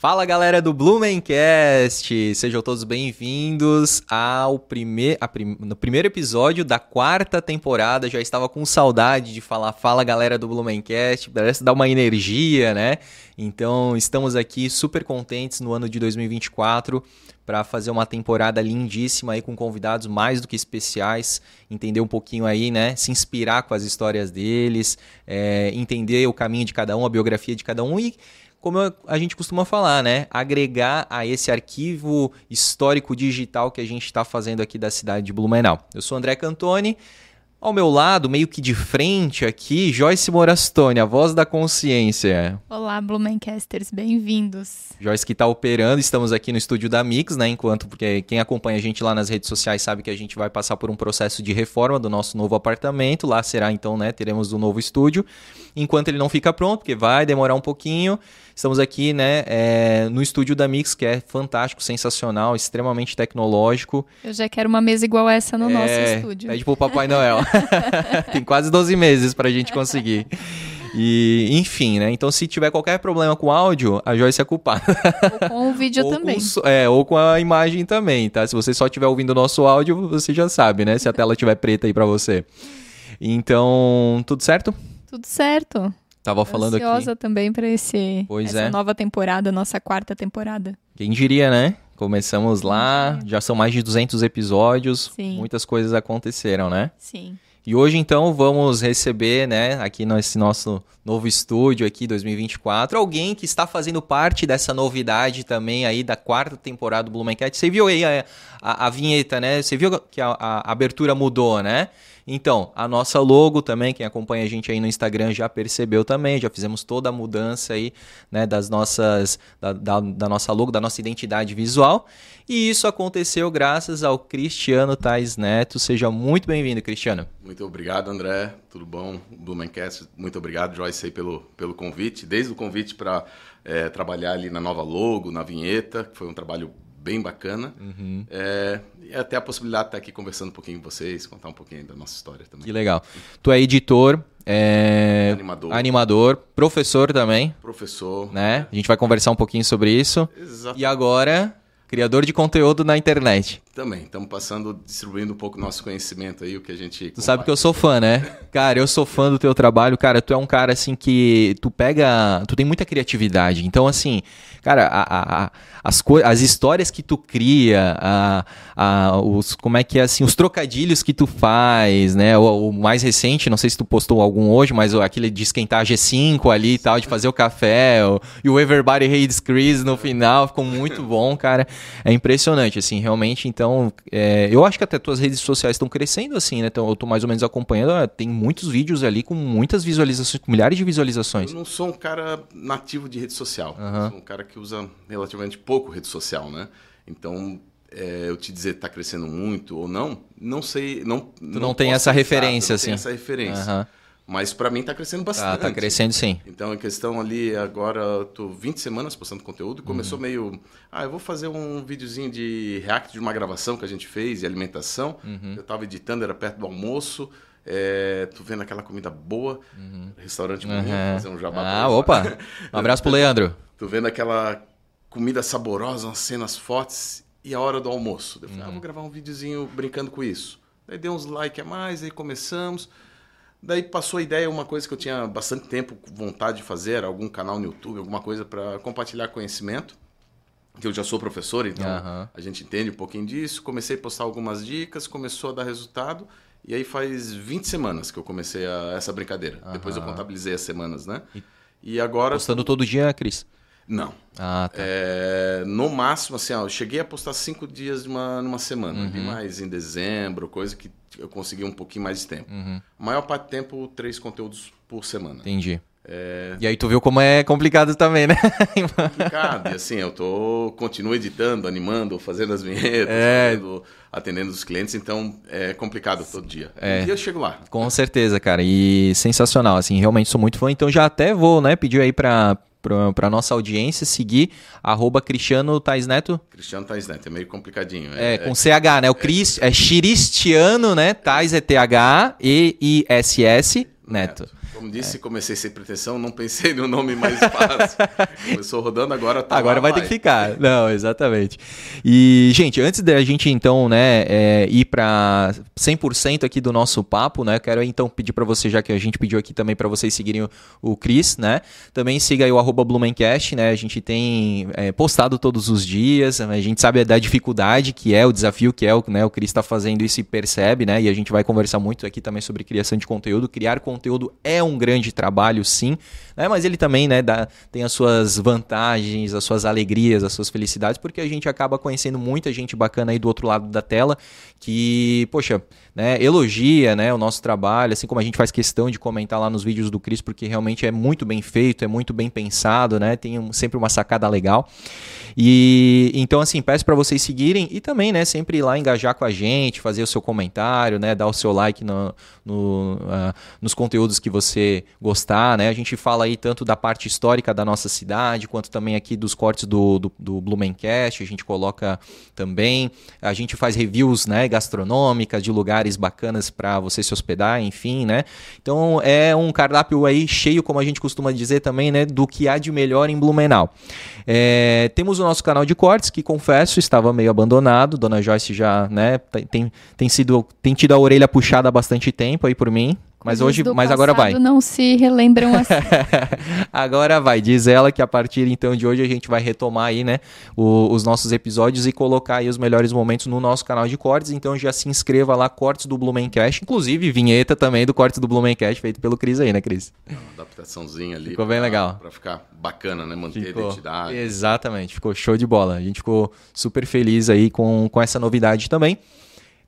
Fala galera do Blumencast! Sejam todos bem-vindos ao prime prim no primeiro episódio da quarta temporada. Já estava com saudade de falar Fala galera do Blumencast, parece dar uma energia, né? Então estamos aqui super contentes no ano de 2024 para fazer uma temporada lindíssima aí com convidados mais do que especiais, entender um pouquinho aí, né? Se inspirar com as histórias deles, é, entender o caminho de cada um, a biografia de cada um e como a gente costuma falar, né? Agregar a esse arquivo histórico digital que a gente está fazendo aqui da cidade de Blumenau. Eu sou André Cantoni. Ao meu lado, meio que de frente aqui, Joyce Morastone, a voz da consciência. Olá, Blumencasters, bem-vindos. Joyce que está operando, estamos aqui no estúdio da Mix, né? Enquanto, porque quem acompanha a gente lá nas redes sociais sabe que a gente vai passar por um processo de reforma do nosso novo apartamento. Lá será então, né? Teremos um novo estúdio. Enquanto ele não fica pronto, porque vai demorar um pouquinho. Estamos aqui, né, é, no estúdio da Mix, que é fantástico, sensacional, extremamente tecnológico. Eu já quero uma mesa igual essa no é, nosso estúdio. Pede pro Papai Noel. Tem quase 12 meses pra gente conseguir. E, enfim, né? Então, se tiver qualquer problema com o áudio, a Joyce é culpada. Ou com o vídeo ou também. Com, é, ou com a imagem também, tá? Se você só estiver ouvindo o nosso áudio, você já sabe, né? Se a tela estiver preta aí pra você. Então, tudo certo? Tudo certo. Tava falando aqui. Ansiosa também para esse pois essa é. nova temporada, nossa quarta temporada. Quem diria, né? Começamos lá, já são mais de 200 episódios, Sim. muitas coisas aconteceram, né? Sim. E hoje então vamos receber, né, aqui nesse nosso novo estúdio aqui 2024, alguém que está fazendo parte dessa novidade também aí da quarta temporada do Blumencast. Você viu aí a, a, a vinheta, né? Você viu que a, a abertura mudou, né? Então, a nossa logo também, quem acompanha a gente aí no Instagram já percebeu também, já fizemos toda a mudança aí, né, das nossas, da, da, da nossa logo, da nossa identidade visual. E isso aconteceu graças ao Cristiano Tais Neto. Seja muito bem-vindo, Cristiano. Muito obrigado, André. Tudo bom? Blumencast, muito obrigado, Joyce, aí, pelo, pelo convite. Desde o convite para é, trabalhar ali na nova logo, na vinheta, que foi um trabalho bem bacana. Uhum. É, e até a possibilidade de estar aqui conversando um pouquinho com vocês, contar um pouquinho da nossa história também. Que legal. Tu é editor, é... Animador. Animador, professor também. Professor. Né? A gente vai conversar um pouquinho sobre isso. Exato. E agora, criador de conteúdo na internet. Também, estamos passando, distribuindo um pouco nosso conhecimento aí, o que a gente. Tu sabe que eu sou fã, né? Cara, eu sou fã do teu trabalho, cara. Tu é um cara assim que tu pega. Tu tem muita criatividade. Então, assim, cara, a, a, as, as histórias que tu cria, a, a, os, como é que é assim, os trocadilhos que tu faz, né? O, o, mais recente, não sei se tu postou algum hoje, mas aquele de esquentar a G5 ali e tal, de fazer o café, o, e o Everybody Hates Chris no final, ficou muito bom, cara. É impressionante, assim, realmente, então então, é, eu acho que até tuas redes sociais estão crescendo assim, né? Então, eu tô mais ou menos acompanhando. Tem muitos vídeos ali com muitas visualizações, com milhares de visualizações. Eu não sou um cara nativo de rede social. Uhum. sou um cara que usa relativamente pouco rede social, né? Então, é, eu te dizer está crescendo muito ou não, não sei. Não, tu não, não tem essa referência, assim. Não essa referência. Uhum. Mas para mim está crescendo bastante. Tá, tá crescendo sim. Então a questão ali agora, tô 20 semanas postando conteúdo começou uhum. meio, ah, eu vou fazer um videozinho de react de uma gravação que a gente fez de alimentação. Uhum. Eu estava editando, era perto do almoço. É, tô vendo aquela comida boa, uhum. restaurante bonito, uhum. fazer um jabá. Ah, opa! Um abraço pro Leandro. Tô vendo aquela comida saborosa, umas cenas fortes e a hora do almoço. Eu falei, ah, vou uhum. gravar um videozinho brincando com isso. Daí dei uns like a mais, aí começamos. Daí passou a ideia, uma coisa que eu tinha bastante tempo vontade de fazer, algum canal no YouTube, alguma coisa para compartilhar conhecimento. Que eu já sou professor, então uhum. a gente entende um pouquinho disso. Comecei a postar algumas dicas, começou a dar resultado. E aí faz 20 semanas que eu comecei a, essa brincadeira. Uhum. Depois eu contabilizei as semanas, né? E, e agora. Postando todo dia, Cris? Não. Ah, tá. É, no máximo, assim, ó, eu cheguei a postar cinco dias numa, numa semana. Uhum. mais em dezembro, coisa que eu consegui um pouquinho mais de tempo. Uhum. A maior parte do tempo, três conteúdos por semana. Entendi. É... E aí tu viu como é complicado também, né? complicado. E assim, eu tô continuo editando, animando, fazendo as vinhetas, é... fazendo, atendendo os clientes, então é complicado todo dia. É... Um dia eu chego lá. Com certeza, cara. E sensacional, assim, realmente sou muito fã. Então já até vou, né, pedir aí para para nossa audiência seguir arroba Cristiano Tais Neto. Cristiano Tais Neto, é meio complicadinho. É, é com CH, né? O é, Cris, é Chiristiano, né? Tais é T-H-E-I-S-S Neto. Neto. Como disse, é. comecei sem pretensão, não pensei no nome mais fácil. Começou rodando, agora tá Agora vai, vai, ter que ficar. Não, exatamente. E, gente, antes da gente então, né, é, ir para 100% aqui do nosso papo, né, quero então pedir para você, já que a gente pediu aqui também para vocês seguirem o, o Cris, né, também siga aí o arroba Blumencast, né, a gente tem é, postado todos os dias, a gente sabe da dificuldade que é, o desafio que é, o, né, o Cris está fazendo isso e percebe, né, e a gente vai conversar muito aqui também sobre criação de conteúdo. Criar conteúdo é um grande trabalho, sim, né, mas ele também, né, dá, tem as suas vantagens, as suas alegrias, as suas felicidades, porque a gente acaba conhecendo muita gente bacana aí do outro lado da tela que, poxa, né, elogia né, o nosso trabalho, assim como a gente faz questão de comentar lá nos vídeos do Cris, porque realmente é muito bem feito, é muito bem pensado, né, tem um, sempre uma sacada legal. E então, assim, peço para vocês seguirem e também, né, sempre ir lá engajar com a gente, fazer o seu comentário, né, dar o seu like no, no uh, nos conteúdos que você gostar, né. A gente fala aí tanto da parte histórica da nossa cidade, quanto também aqui dos cortes do, do, do Blumencast, a gente coloca também. A gente faz reviews, né, gastronômicas de lugares bacanas para você se hospedar, enfim, né. Então é um cardápio aí cheio, como a gente costuma dizer também, né, do que há de melhor em Blumenau. É, temos o nosso canal de cortes, que confesso estava meio abandonado. Dona Joyce já, né, tem, tem, sido, tem tido a orelha puxada há bastante tempo aí por mim. Mas hoje, mas agora vai. não se relembram assim. agora vai. Diz ela que a partir então de hoje a gente vai retomar aí, né, o, os nossos episódios e colocar aí os melhores momentos no nosso canal de cortes. Então já se inscreva lá, cortes do Blumencast, inclusive vinheta também do cortes do Blumencast feito pelo Cris aí, né, Cris? É uma adaptaçãozinha ali. Ficou bem pra, legal. Para ficar bacana, né, manter ficou, a identidade. Exatamente, ficou show de bola. A gente ficou super feliz aí com, com essa novidade também.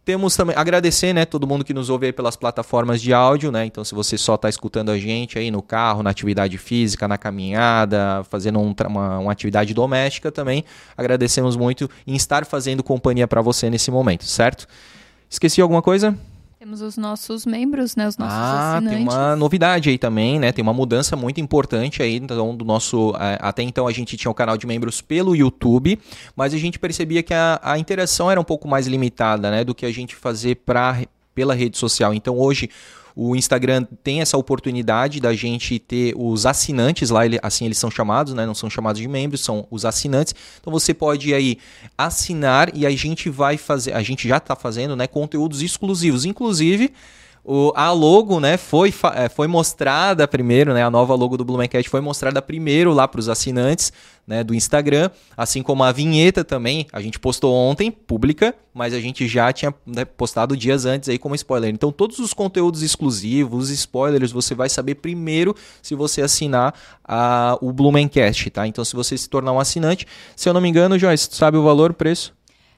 Temos também agradecer, né, todo mundo que nos ouve aí pelas plataformas de áudio, né? Então, se você só está escutando a gente aí no carro, na atividade física, na caminhada, fazendo um, uma, uma, atividade doméstica também, agradecemos muito em estar fazendo companhia para você nesse momento, certo? Esqueci alguma coisa? Temos os nossos membros, né? Os nossos ah, assinantes. tem uma novidade aí também, né? Tem uma mudança muito importante aí, então, do nosso... Até então a gente tinha o canal de membros pelo YouTube, mas a gente percebia que a, a interação era um pouco mais limitada, né? Do que a gente fazer pra, pela rede social. Então hoje o Instagram tem essa oportunidade da gente ter os assinantes lá, assim eles são chamados, né? Não são chamados de membros, são os assinantes. Então você pode aí assinar e a gente vai fazer, a gente já está fazendo, né? Conteúdos exclusivos, inclusive o, a logo, né, foi, é, foi mostrada primeiro, né, a nova logo do Blumencast foi mostrada primeiro lá para os assinantes, né, do Instagram, assim como a vinheta também, a gente postou ontem, pública, mas a gente já tinha né, postado dias antes aí como spoiler. Então todos os conteúdos exclusivos, os spoilers, você vai saber primeiro se você assinar a, o Blumencast, tá? Então se você se tornar um assinante, se eu não me engano, Joyce, sabe o valor, preço?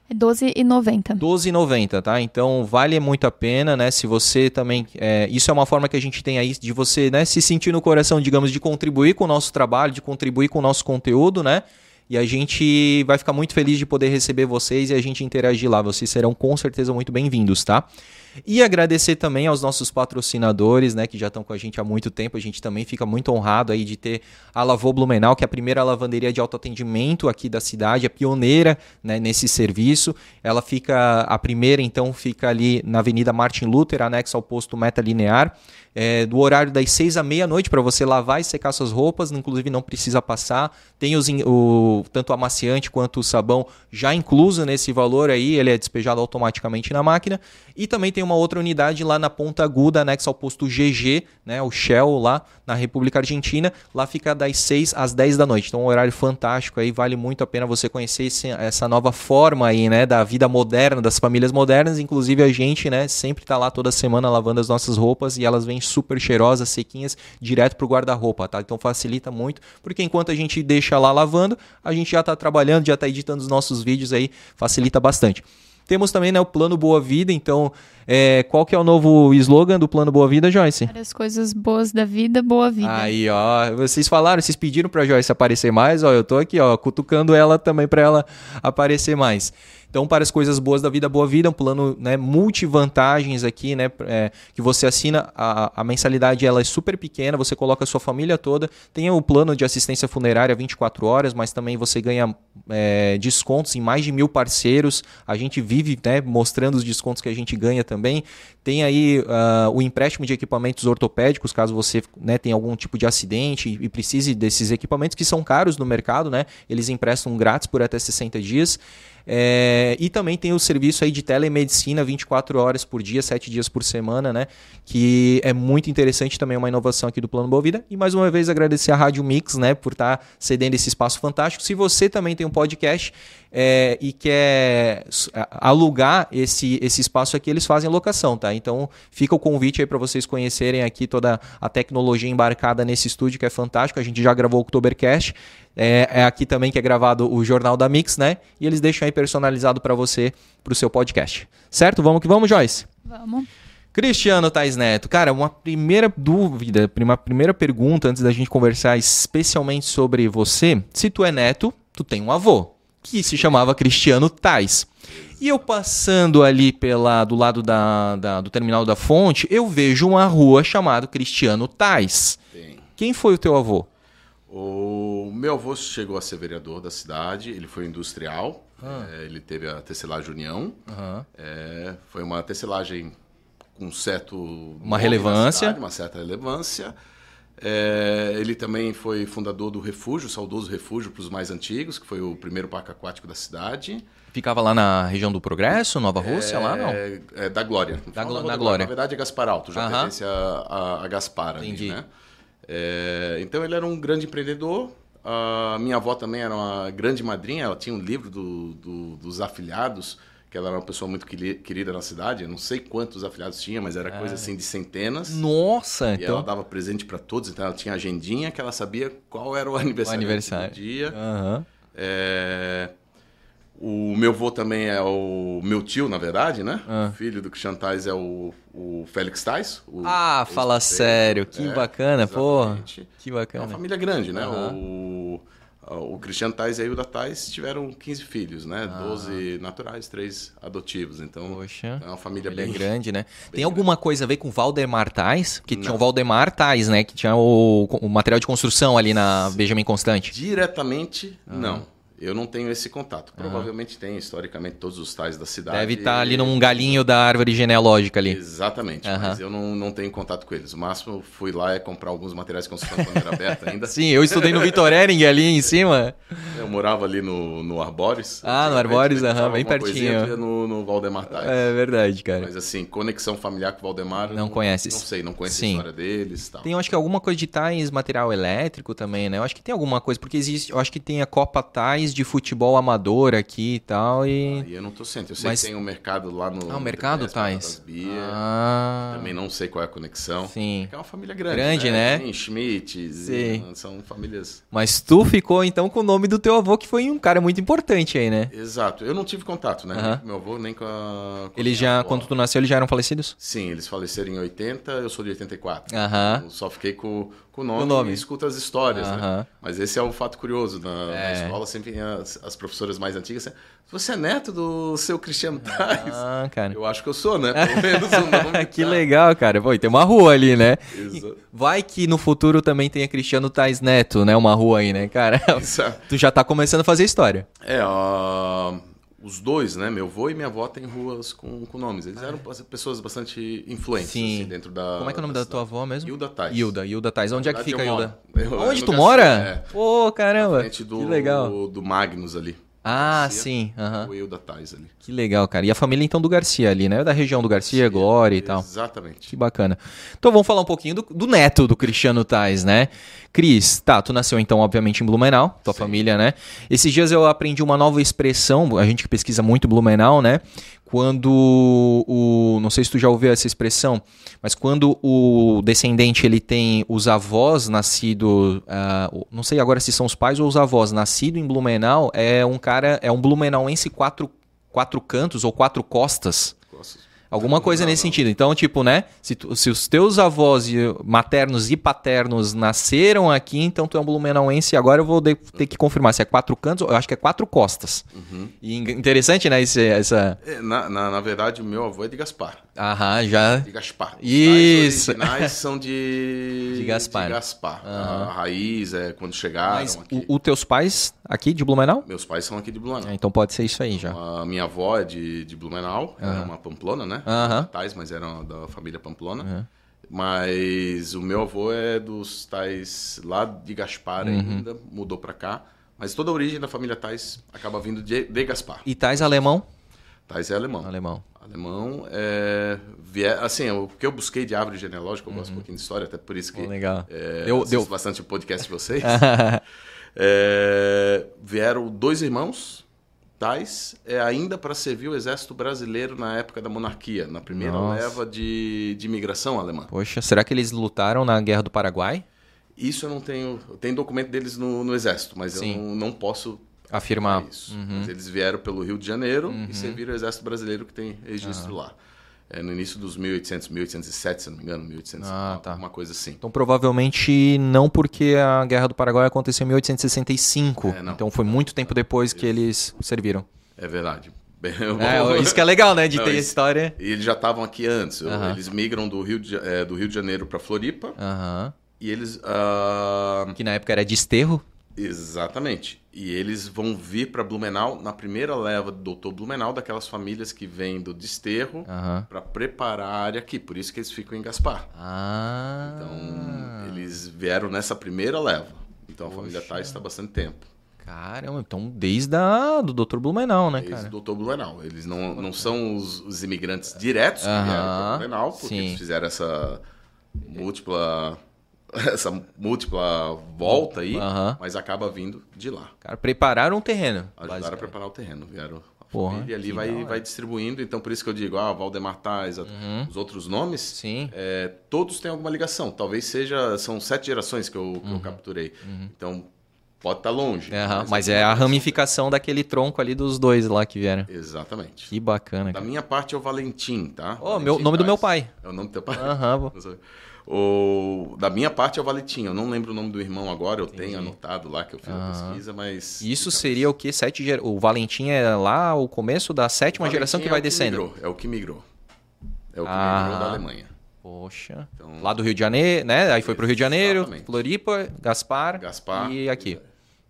É 12,90. 12,90, tá? Então vale muito a pena, né? Se você também. É, isso é uma forma que a gente tem aí de você né, se sentir no coração, digamos, de contribuir com o nosso trabalho, de contribuir com o nosso conteúdo, né? E a gente vai ficar muito feliz de poder receber vocês e a gente interagir lá. Vocês serão com certeza muito bem-vindos, tá? E agradecer também aos nossos patrocinadores, né, que já estão com a gente há muito tempo. A gente também fica muito honrado aí de ter a Lavô Blumenau, que é a primeira lavanderia de autoatendimento aqui da cidade, é pioneira né, nesse serviço. Ela fica, a primeira então fica ali na Avenida Martin Luther, anexo ao posto Meta Linear é, do horário das 6 à meia-noite para você lavar e secar suas roupas, inclusive não precisa passar. Tem os, o, tanto o amaciante quanto o sabão já incluso nesse valor aí, ele é despejado automaticamente na máquina. E também tem uma outra unidade lá na Ponta Aguda, anexo ao posto GG, né, o Shell lá na República Argentina. Lá fica das 6 às 10 da noite. Então, um horário fantástico aí, vale muito a pena você conhecer esse, essa nova forma aí, né, da vida moderna, das famílias modernas. Inclusive a gente, né, sempre está lá toda semana lavando as nossas roupas e elas vêm super cheirosas, sequinhas, direto pro guarda-roupa, tá? Então facilita muito, porque enquanto a gente deixa lá lavando, a gente já está trabalhando, já está editando os nossos vídeos aí, facilita bastante. Temos também né, o Plano Boa Vida, então é, qual que é o novo slogan do Plano Boa Vida, Joyce? As coisas boas da vida, boa vida. Aí, ó, vocês falaram, vocês pediram para Joyce aparecer mais, ó, eu tô aqui, ó, cutucando ela também para ela aparecer mais. Então, para as coisas boas da vida, boa vida, um plano né, multivantagens aqui, né? É, que você assina, a, a mensalidade ela é super pequena, você coloca a sua família toda, tem o plano de assistência funerária 24 horas, mas também você ganha é, descontos em mais de mil parceiros. A gente vive né, mostrando os descontos que a gente ganha também. Tem aí uh, o empréstimo de equipamentos ortopédicos, caso você né, tenha algum tipo de acidente e, e precise desses equipamentos que são caros no mercado, né? Eles emprestam grátis por até 60 dias. É, e também tem o serviço aí de telemedicina 24 horas por dia, 7 dias por semana, né? Que é muito interessante também, é uma inovação aqui do Plano Boa Vida. E mais uma vez agradecer a Rádio Mix, né, por estar tá cedendo esse espaço fantástico. Se você também tem um podcast é, e quer alugar esse, esse espaço aqui, eles fazem locação, tá? Então fica o convite aí para vocês conhecerem aqui toda a tecnologia embarcada nesse estúdio que é fantástico. A gente já gravou o Oktobercast. É, é, aqui também que é gravado o Jornal da Mix, né? E eles deixam aí personalizado para você, para o seu podcast. Certo? Vamos que vamos, Joyce? Vamos. Cristiano Tais Neto, cara, uma primeira dúvida, uma primeira pergunta antes da gente conversar especialmente sobre você. Se tu é neto, tu tem um avô, que se chamava Cristiano Tais. E eu passando ali pela do lado da, da, do terminal da fonte, eu vejo uma rua chamada Cristiano Tais. Sim. Quem foi o teu avô? O meu avô chegou a ser vereador da cidade, ele foi industrial, ah. é, ele teve a tecelagem União, uhum. é, foi uma tecelagem com certo... Uma relevância. Cidade, uma certa relevância. É, ele também foi fundador do Refúgio, saudoso Refúgio para os mais antigos, que foi o primeiro parque aquático da cidade. Ficava lá na região do Progresso, Nova Rússia, lá não? É, da Glória. Da, da Glória. Na verdade é Gaspar Alto, já pertence a, a, a Gaspar Entendi. ali, né? É, então ele era um grande empreendedor. A minha avó também era uma grande madrinha, ela tinha um livro do, do, dos afiliados, que ela era uma pessoa muito querida na cidade. Eu não sei quantos afiliados tinha, mas era coisa é. assim de centenas. Nossa! E então... ela dava presente para todos, então ela tinha agendinha que ela sabia qual era o aniversário, o aniversário. do dia. Uhum. É... O meu avô também é o meu tio, na verdade, né? Ah. O filho do Christian Tais é o, o Félix Tais. O ah, fala sério. Que é, bacana, pô. Que bacana. É uma família grande, né? Uhum. O, o Cristiano Tais e a Hilda Tais tiveram 15 filhos, né? Ah. 12 naturais, 3 adotivos. Então, Poxa, é uma família bem grande, né? Tem alguma grande. coisa a ver com Valdemar Tais? Que Não. tinha o Valdemar Tais, né? Que tinha o, o material de construção ali na Benjamin Constante. Diretamente, ah. não. Eu não tenho esse contato. Provavelmente uhum. tem, historicamente, todos os tais da cidade. Deve estar tá ali num galinho da árvore genealógica ali. Exatamente, uhum. mas eu não, não tenho contato com eles. O máximo, fui lá é comprar alguns materiais quando era aberta ainda. Sim, eu estudei no Vitor Ering ali em cima. Eu morava ali no, no Arbores. Ah, no Arbores, aham, bem pertinho. No, no Valdemar Tais. É verdade, cara. Mas assim, conexão familiar com o Valdemar... Não, não conheces? Não sei, não conheço Sim. a história deles tal. Tem, eu acho que alguma coisa de tais material elétrico também, né? Eu acho que tem alguma coisa, porque existe... Eu acho que tem a Copa Tais de futebol amador aqui e tal. E... Ah, eu não tô sentindo. Eu sei Mas... que tem um mercado lá no. Ah, o mercado, Thais? Ah. Também não sei qual é a conexão. Sim. É uma família grande. Grande, né? né? Tem Schmidt, Sim. são famílias. Mas tu ficou então com o nome do teu avô, que foi um cara muito importante aí, né? Exato. Eu não tive contato, né? Nem com meu avô, nem com a. Com eles já, avó. quando tu nasceu, eles já eram falecidos? Sim, eles faleceram em 80, eu sou de 84. Aham. Eu só fiquei com com o nome, o nome. e escuta as histórias, né? Mas esse é um fato curioso. Na, é. na escola sempre as, as, professoras mais antigas você é neto do seu Cristiano Tais? Ah, cara. Eu acho que eu sou, né? Pelo menos o nome. que tá. legal, cara. Pô, tem uma rua ali, né? Exato. Vai que no futuro também tenha Cristiano Tais Neto, né? Uma rua aí, né, cara? Exato. Tu já tá começando a fazer história. É, ó... Uh os dois, né? Meu avô e minha avó têm ruas com, com nomes. Eles eram pessoas bastante influentes Sim. Assim, dentro da. Como é que é o nome da, da tua avó mesmo? Hilda Tais. Hilda, Hilda Tais. Onde é que fica Hilda? Onde tu mora? É. Pô, caramba. do, que legal. do Magnus ali. Ah, Garcia, sim. Uhum. O eu da Tais ali. Que legal, cara. E a família então do Garcia ali, né? Da região do Garcia, Garcia Glória e tal. Exatamente. Que bacana. Então vamos falar um pouquinho do, do neto do Cristiano Tais, né? Cris, tá, tu nasceu então, obviamente, em Blumenau, tua sim. família, né? Esses dias eu aprendi uma nova expressão, a gente que pesquisa muito Blumenau, né? Quando o não sei se tu já ouviu essa expressão, mas quando o descendente ele tem os avós nascido, uh, não sei agora se são os pais ou os avós nascido em Blumenau, é um cara é um blumenauense quatro quatro cantos ou quatro costas. Alguma coisa não, nesse não. sentido. Então, tipo, né? Se, tu, se, os teus avós maternos e paternos nasceram aqui, então tu é um blumenauense. Agora eu vou de, ter que confirmar se é quatro cantos, eu acho que é quatro costas. Uhum. E interessante, né? Esse, essa... É, na, na, na, verdade, o meu avô é de Gaspar. Aham, já. De Gaspar. Isso. Os originais são de. De Gaspar. De Gaspar. Uhum. A raiz é quando chegaram. Mas aqui. O, o, teus pais aqui de Blumenau? Meus pais são aqui de Blumenau. É, então pode ser isso aí já. A minha avó é de, de Blumenau, uhum. era uma pamplona, né? Uhum. Tais, mas era da família pamplona. Mas o meu avô é dos tais lá de Gaspar uhum. ainda, mudou para cá. Mas toda a origem da família Tais acaba vindo de, de Gaspar. E Tais alemão? Tais é alemão. Alemão. Alemão é. Assim, o que eu busquei de árvore genealógica, eu gosto um uhum. pouquinho de história, até por isso que. Oh, legal. É, deu, deu bastante o podcast de vocês. é, vieram dois irmãos, tais, é, ainda para servir o exército brasileiro na época da monarquia, na primeira Nossa. leva de, de imigração alemã. Poxa, será que eles lutaram na Guerra do Paraguai? Isso eu não tenho. Tem documento deles no, no exército, mas Sim. eu não, não posso afirmar isso. Uhum. Mas eles vieram pelo Rio de Janeiro uhum. e serviram o exército brasileiro que tem registro uhum. lá. É, no início dos 1800, 1807, se não me engano, 1800, ah, tá. uma coisa assim. Então provavelmente não porque a Guerra do Paraguai aconteceu em 1865. É, então foi muito tempo depois que eles serviram. É verdade. É, isso que é legal, né? De não, ter a história. E eles já estavam aqui antes. Eles migram do Rio de, é, do Rio de Janeiro para Floripa. E eles. Uh... Que na época era desterro. Exatamente. E eles vão vir para Blumenau na primeira leva do doutor Blumenau, daquelas famílias que vêm do desterro uhum. para preparar a área aqui. Por isso que eles ficam em Gaspar. Ah. Então, eles vieram nessa primeira leva. Então, Poxa. a família Tais está há bastante tempo. Caramba, então desde a, do Dr. Blumenau, né, desde cara? Desde o Dr. Blumenau. Eles não, não são os, os imigrantes diretos que vieram para Blumenau, porque Sim. eles fizeram essa múltipla essa múltipla volta aí, mas acaba vindo de lá. Cara, prepararam o terreno. Ajudaram a preparar o terreno, vieram Porra, e ali vai, vai distribuindo. Então, por isso que eu digo, ah, Valdemar Tais, uhum. os outros nomes, Sim. É, todos têm alguma ligação. Talvez seja, são sete gerações que eu, que uhum. eu capturei. Uhum. Então, pode estar tá longe. mas, mas é a ramificação daquele tronco ali dos dois lá que vieram. Exatamente. Que bacana. Da cara. minha parte é o Valentim, tá? Oh, meu, nome Tais. do meu pai. É o nome do teu pai? Aham. O, da minha parte é o Valetinho. Eu não lembro o nome do irmão agora, eu Entendi. tenho anotado lá que eu fiz a pesquisa, mas. Isso seria o que? Sete ger... O Valentim é lá o começo da sétima geração que vai é descendo. Migrou, é o que migrou. É o que ah, migrou da Alemanha. Poxa. Então, lá do Rio de Janeiro, né? Aí foi pro Rio de Janeiro, exatamente. Floripa, Gaspar, Gaspar e aqui.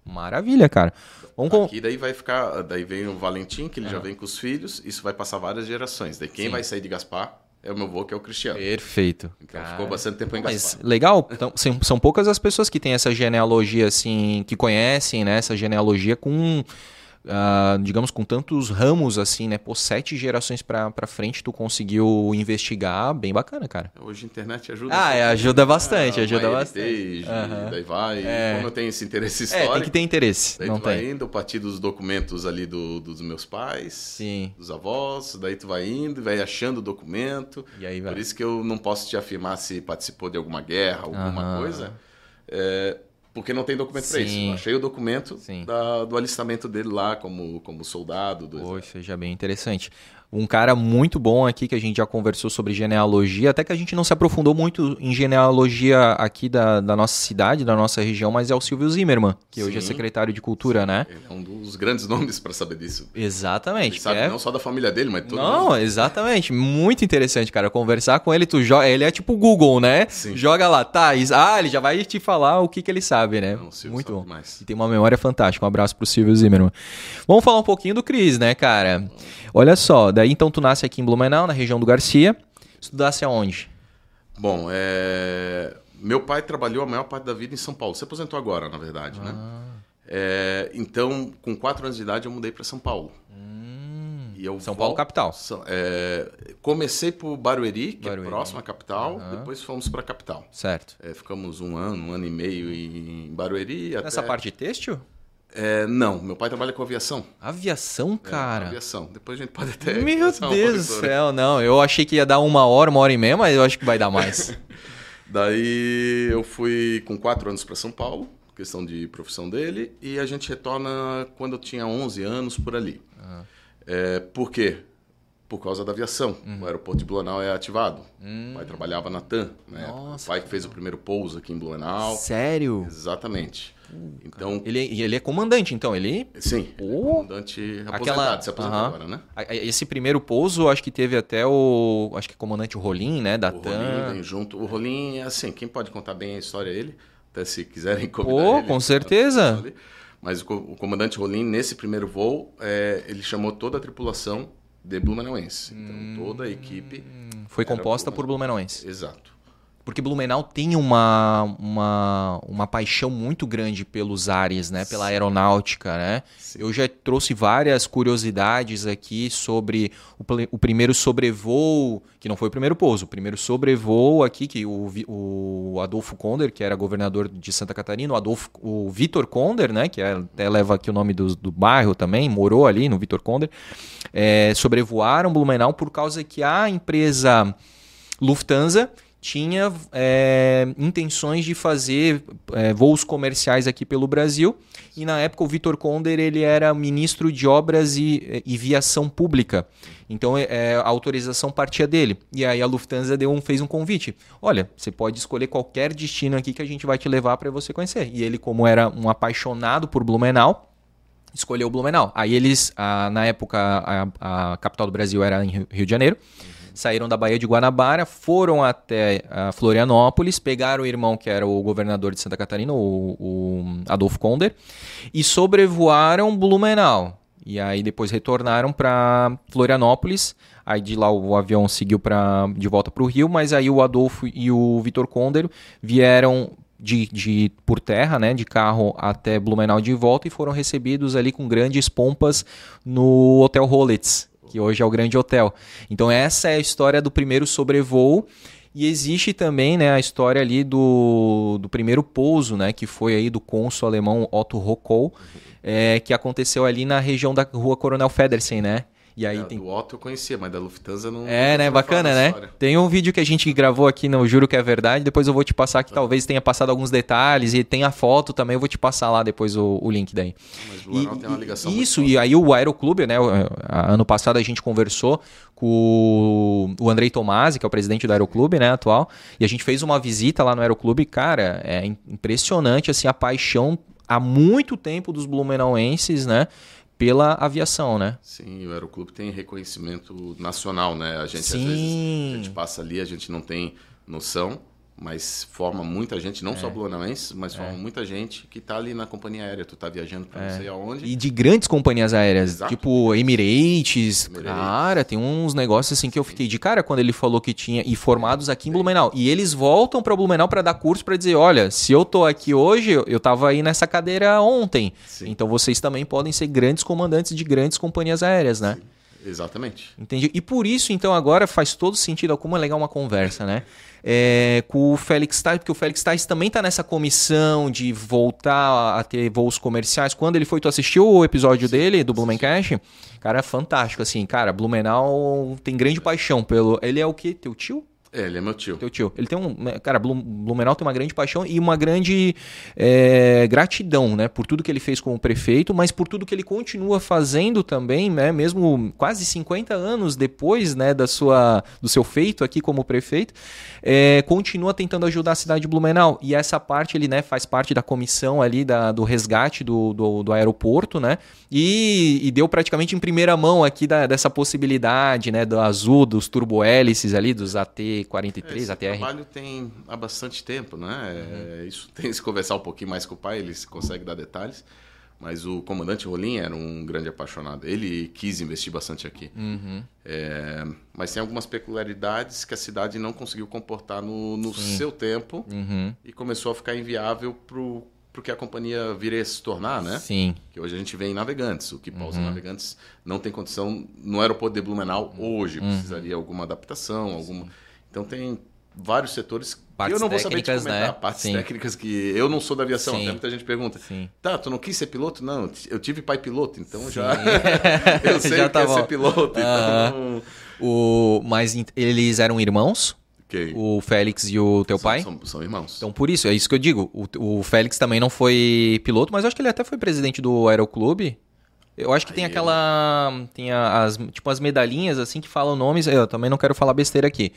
Maravilha, cara. Vamos com... Aqui daí vai ficar, daí vem o Valentim, que ele já vem com os filhos, isso vai passar várias gerações. Daí quem Sim. vai sair de Gaspar é o meu avô, que é o Cristiano. Perfeito. Então Cara. ficou bastante tempo em Mas legal, então, são, são poucas as pessoas que têm essa genealogia, assim, que conhecem, né, essa genealogia com uh, digamos, com tantos ramos assim, né? Pô, sete gerações pra, pra frente tu conseguiu investigar, bem bacana, cara. Hoje a internet ajuda. Ah, é, ajuda bastante, ah, ajuda bastante. Uhum. Daí vai, é. como eu tenho esse interesse histórico... É, tem que ter interesse, daí não tu tem. vai indo, partir dos documentos ali do, dos meus pais, Sim. dos avós, daí tu vai indo, vai achando o documento. E aí vai. Por isso que eu não posso te afirmar se participou de alguma guerra, alguma uhum. coisa. É, porque não tem documento para isso. Eu achei o documento da, do alistamento dele lá como, como soldado. Do Poxa, seja bem interessante um cara muito bom aqui que a gente já conversou sobre genealogia, até que a gente não se aprofundou muito em genealogia aqui da, da nossa cidade, da nossa região, mas é o Silvio Zimmermann, que Sim. hoje é secretário de Cultura, Sim. né? Ele é um dos grandes nomes para saber disso. Exatamente. Ele sabe é... não só da família dele, mas todo Não, mundo. exatamente. Muito interessante, cara. Conversar com ele, tu joga... ele é tipo o Google, né? Sim. Joga lá, tá, ah, ele já vai te falar o que, que ele sabe, né? Não, muito bom. E tem uma memória fantástica. Um abraço pro Silvio Zimmermann. Vamos falar um pouquinho do Cris, né, cara? Olha só, daí então tu nasce aqui em Blumenau, na região do Garcia. Estudasse aonde? Bom, é... meu pai trabalhou a maior parte da vida em São Paulo. Se aposentou agora, na verdade, né? ah. né? É... Então, com quatro anos de idade, eu mudei para São Paulo. Hum. E eu São Paulo, capital. É... Comecei por Barueri, que é Barueri. é próximo à capital. Uhum. Depois fomos para a capital. Certo. É, ficamos um ano, um ano e meio em Barueri. Nessa até... parte de têxtil? É, não, meu pai trabalha com aviação. Aviação, é, cara? É, aviação. Depois a gente pode até. Meu Deus do céu, não. Eu achei que ia dar uma hora, uma hora e meia, mas eu acho que vai dar mais. Daí eu fui com quatro anos para São Paulo, questão de profissão dele, e a gente retorna quando eu tinha 11 anos por ali. Uhum. É, por quê? Por causa da aviação. Uhum. O aeroporto de Blumenau é ativado. Uhum. O pai trabalhava na TAM, né? O pai que fez o primeiro pouso aqui em Blumenau. Sério? Exatamente. Então, ele, ele é comandante, então, ele... Sim, oh. é comandante aposentado, Aquela... se aposentou uhum. agora, né? Esse primeiro pouso, acho que teve até o, acho que comandante Rolim, né, da o TAM. Rolim vem junto. O Rolim, assim, quem pode contar bem a história é ele, até se quiserem convidar oh, ele. com certeza. Mas o, o, comandante Rolim, nesse primeiro voo, é, ele chamou toda a tripulação de Blumenauense. Então, hum, toda a equipe... Foi composta por Blumenauense. Exato. Porque Blumenau tem uma, uma, uma paixão muito grande pelos ares, né? Pela aeronáutica, né? Sim. Eu já trouxe várias curiosidades aqui sobre o, o, primeiro sobrevoo, que não foi o primeiro pouso, o primeiro sobrevoo aqui, que o, o Adolfo Konder, que era governador de Santa Catarina, o, Adolfo, o Vitor Konder, né? Que é, até leva aqui o nome do, do bairro também, morou ali no Vitor Konder, é, sobrevoaram Blumenau por causa que a empresa Lufthansa tinha é, intenções de fazer é, voos comerciais aqui pelo Brasil. E na época o Vitor Konder ele era ministro de Obras e, e Viação Pública. Então é, a autorização partia dele. E aí a Lufthansa deu um, fez um convite. Olha, você pode escolher qualquer destino aqui que a gente vai te levar para você conhecer. E ele, como era um apaixonado por Blumenau, escolheu Blumenau. Aí eles, a, na época, a, a, capital do Brasil era em Rio de Janeiro saíram da Baía de Guanabara, foram até uh, Florianópolis, pegaram o irmão que era o governador de Santa Catarina, o, o Adolfo Konder, e sobrevoaram Blumenau. E aí depois retornaram para Florianópolis. Aí de lá o avião seguiu para de volta para o Rio, mas aí o Adolfo e o Vitor Konder vieram de, de, por terra, né, de carro até Blumenau de volta e foram recebidos ali com grandes pompas no Hotel Hollitz, que hoje é o Grande Hotel. Então essa é a história do primeiro sobrevoo. E existe também né, a história ali do, do primeiro pouso, né, que foi aí do cônsul alemão Otto Rockow, é, que aconteceu ali na região da rua Coronel Federsen, né? E aí é, tem... Do Otto eu conhecia, mas da Lufthansa não. É, né? Bacana, né? Tem um vídeo que a gente gravou aqui no Juro que é Verdade. Depois eu vou te passar que talvez tenha passado alguns detalhes. E tem a foto também. Eu vou te passar lá depois o, o link daí. Mas o e, tem uma ligação. Isso, e aí o Aeroclube, né? Ano passado a gente conversou com o Andrei Tomasi, que é o presidente do Aeroclube, né? Atual. E a gente fez uma visita lá no Aeroclube. Cara, é impressionante assim a paixão há muito tempo dos blumenauenses, né? Pela aviação, né? Sim, o Aeroclube tem reconhecimento nacional, né? A gente Sim. às vezes a gente passa ali, a gente não tem noção mas forma muita gente, não é. só blumenauenses, mas é. forma muita gente que está ali na companhia aérea. Tu tá viajando para é. não sei aonde. E de grandes companhias aéreas, Exato. tipo Emirates, Emirates, cara, tem uns negócios assim que eu fiquei de cara quando ele falou que tinha e formados aqui em Blumenau. E eles voltam para Blumenau para dar curso para dizer, olha, se eu tô aqui hoje, eu tava aí nessa cadeira ontem. Sim. Então vocês também podem ser grandes comandantes de grandes companhias aéreas, né? Sim. Exatamente. Entendi. E por isso, então, agora faz todo sentido, como é legal uma conversa, né? É, com o Félix Tais, porque o Félix Tais também está nessa comissão de voltar a ter voos comerciais. Quando ele foi, tu assistiu o episódio dele, do Blumencast? Cara, é fantástico, assim, cara, Blumenau tem grande paixão pelo... Ele é o quê? Teu tio? É, ele é meu tio. Teu tio. Ele tem um. Né, cara, Blumenau tem uma grande paixão e uma grande é, gratidão, né? Por tudo que ele fez como prefeito, mas por tudo que ele continua fazendo também, né? Mesmo quase 50 anos depois, né? Da sua, do seu feito aqui como prefeito, é, continua tentando ajudar a cidade de Blumenau. E essa parte ele, né? Faz parte da comissão ali da, do resgate do, do, do aeroporto, né? E, e, deu praticamente em primeira mão aqui da, dessa possibilidade, né? Do azul, dos turbohélices ali, dos AT 43 Esse ATR? trabalho tem há bastante tempo, né? Uhum. É, isso tem que se conversar um pouquinho mais com o pai, ele consegue dar detalhes. Mas o comandante Rolim era um grande apaixonado. Ele quis investir bastante aqui. Uhum. É, mas tem algumas peculiaridades que a cidade não conseguiu comportar no, no seu tempo uhum. e começou a ficar inviável para que a companhia viria a se tornar, né? Sim. Que hoje a gente vê em Navegantes. O que pausa uhum. Navegantes não tem condição no aeroporto de Blumenau hoje. Uhum. Precisaria alguma adaptação, alguma... Sim então tem vários setores partes eu não vou saber te comentar, né? partes Sim. técnicas que eu não sou da aviação, Sim. até muita gente pergunta. Sim. Tá, tu não quis ser piloto? Não, eu tive pai piloto, então Sim. já eu sei já tá que é ser piloto, uh então... o mas eles eram irmãos? Okay. O Félix e o teu são, pai? São, são, irmãos. Então, por isso, é isso que eu digo. O, o Félix também não foi piloto, mas eu acho que ele até foi presidente do Aeroclube. Eu acho que Aí tem aquela. Tem as, tipo, as medalhinhas, assim, que falam nomes. Eu também não quero falar besteira aqui.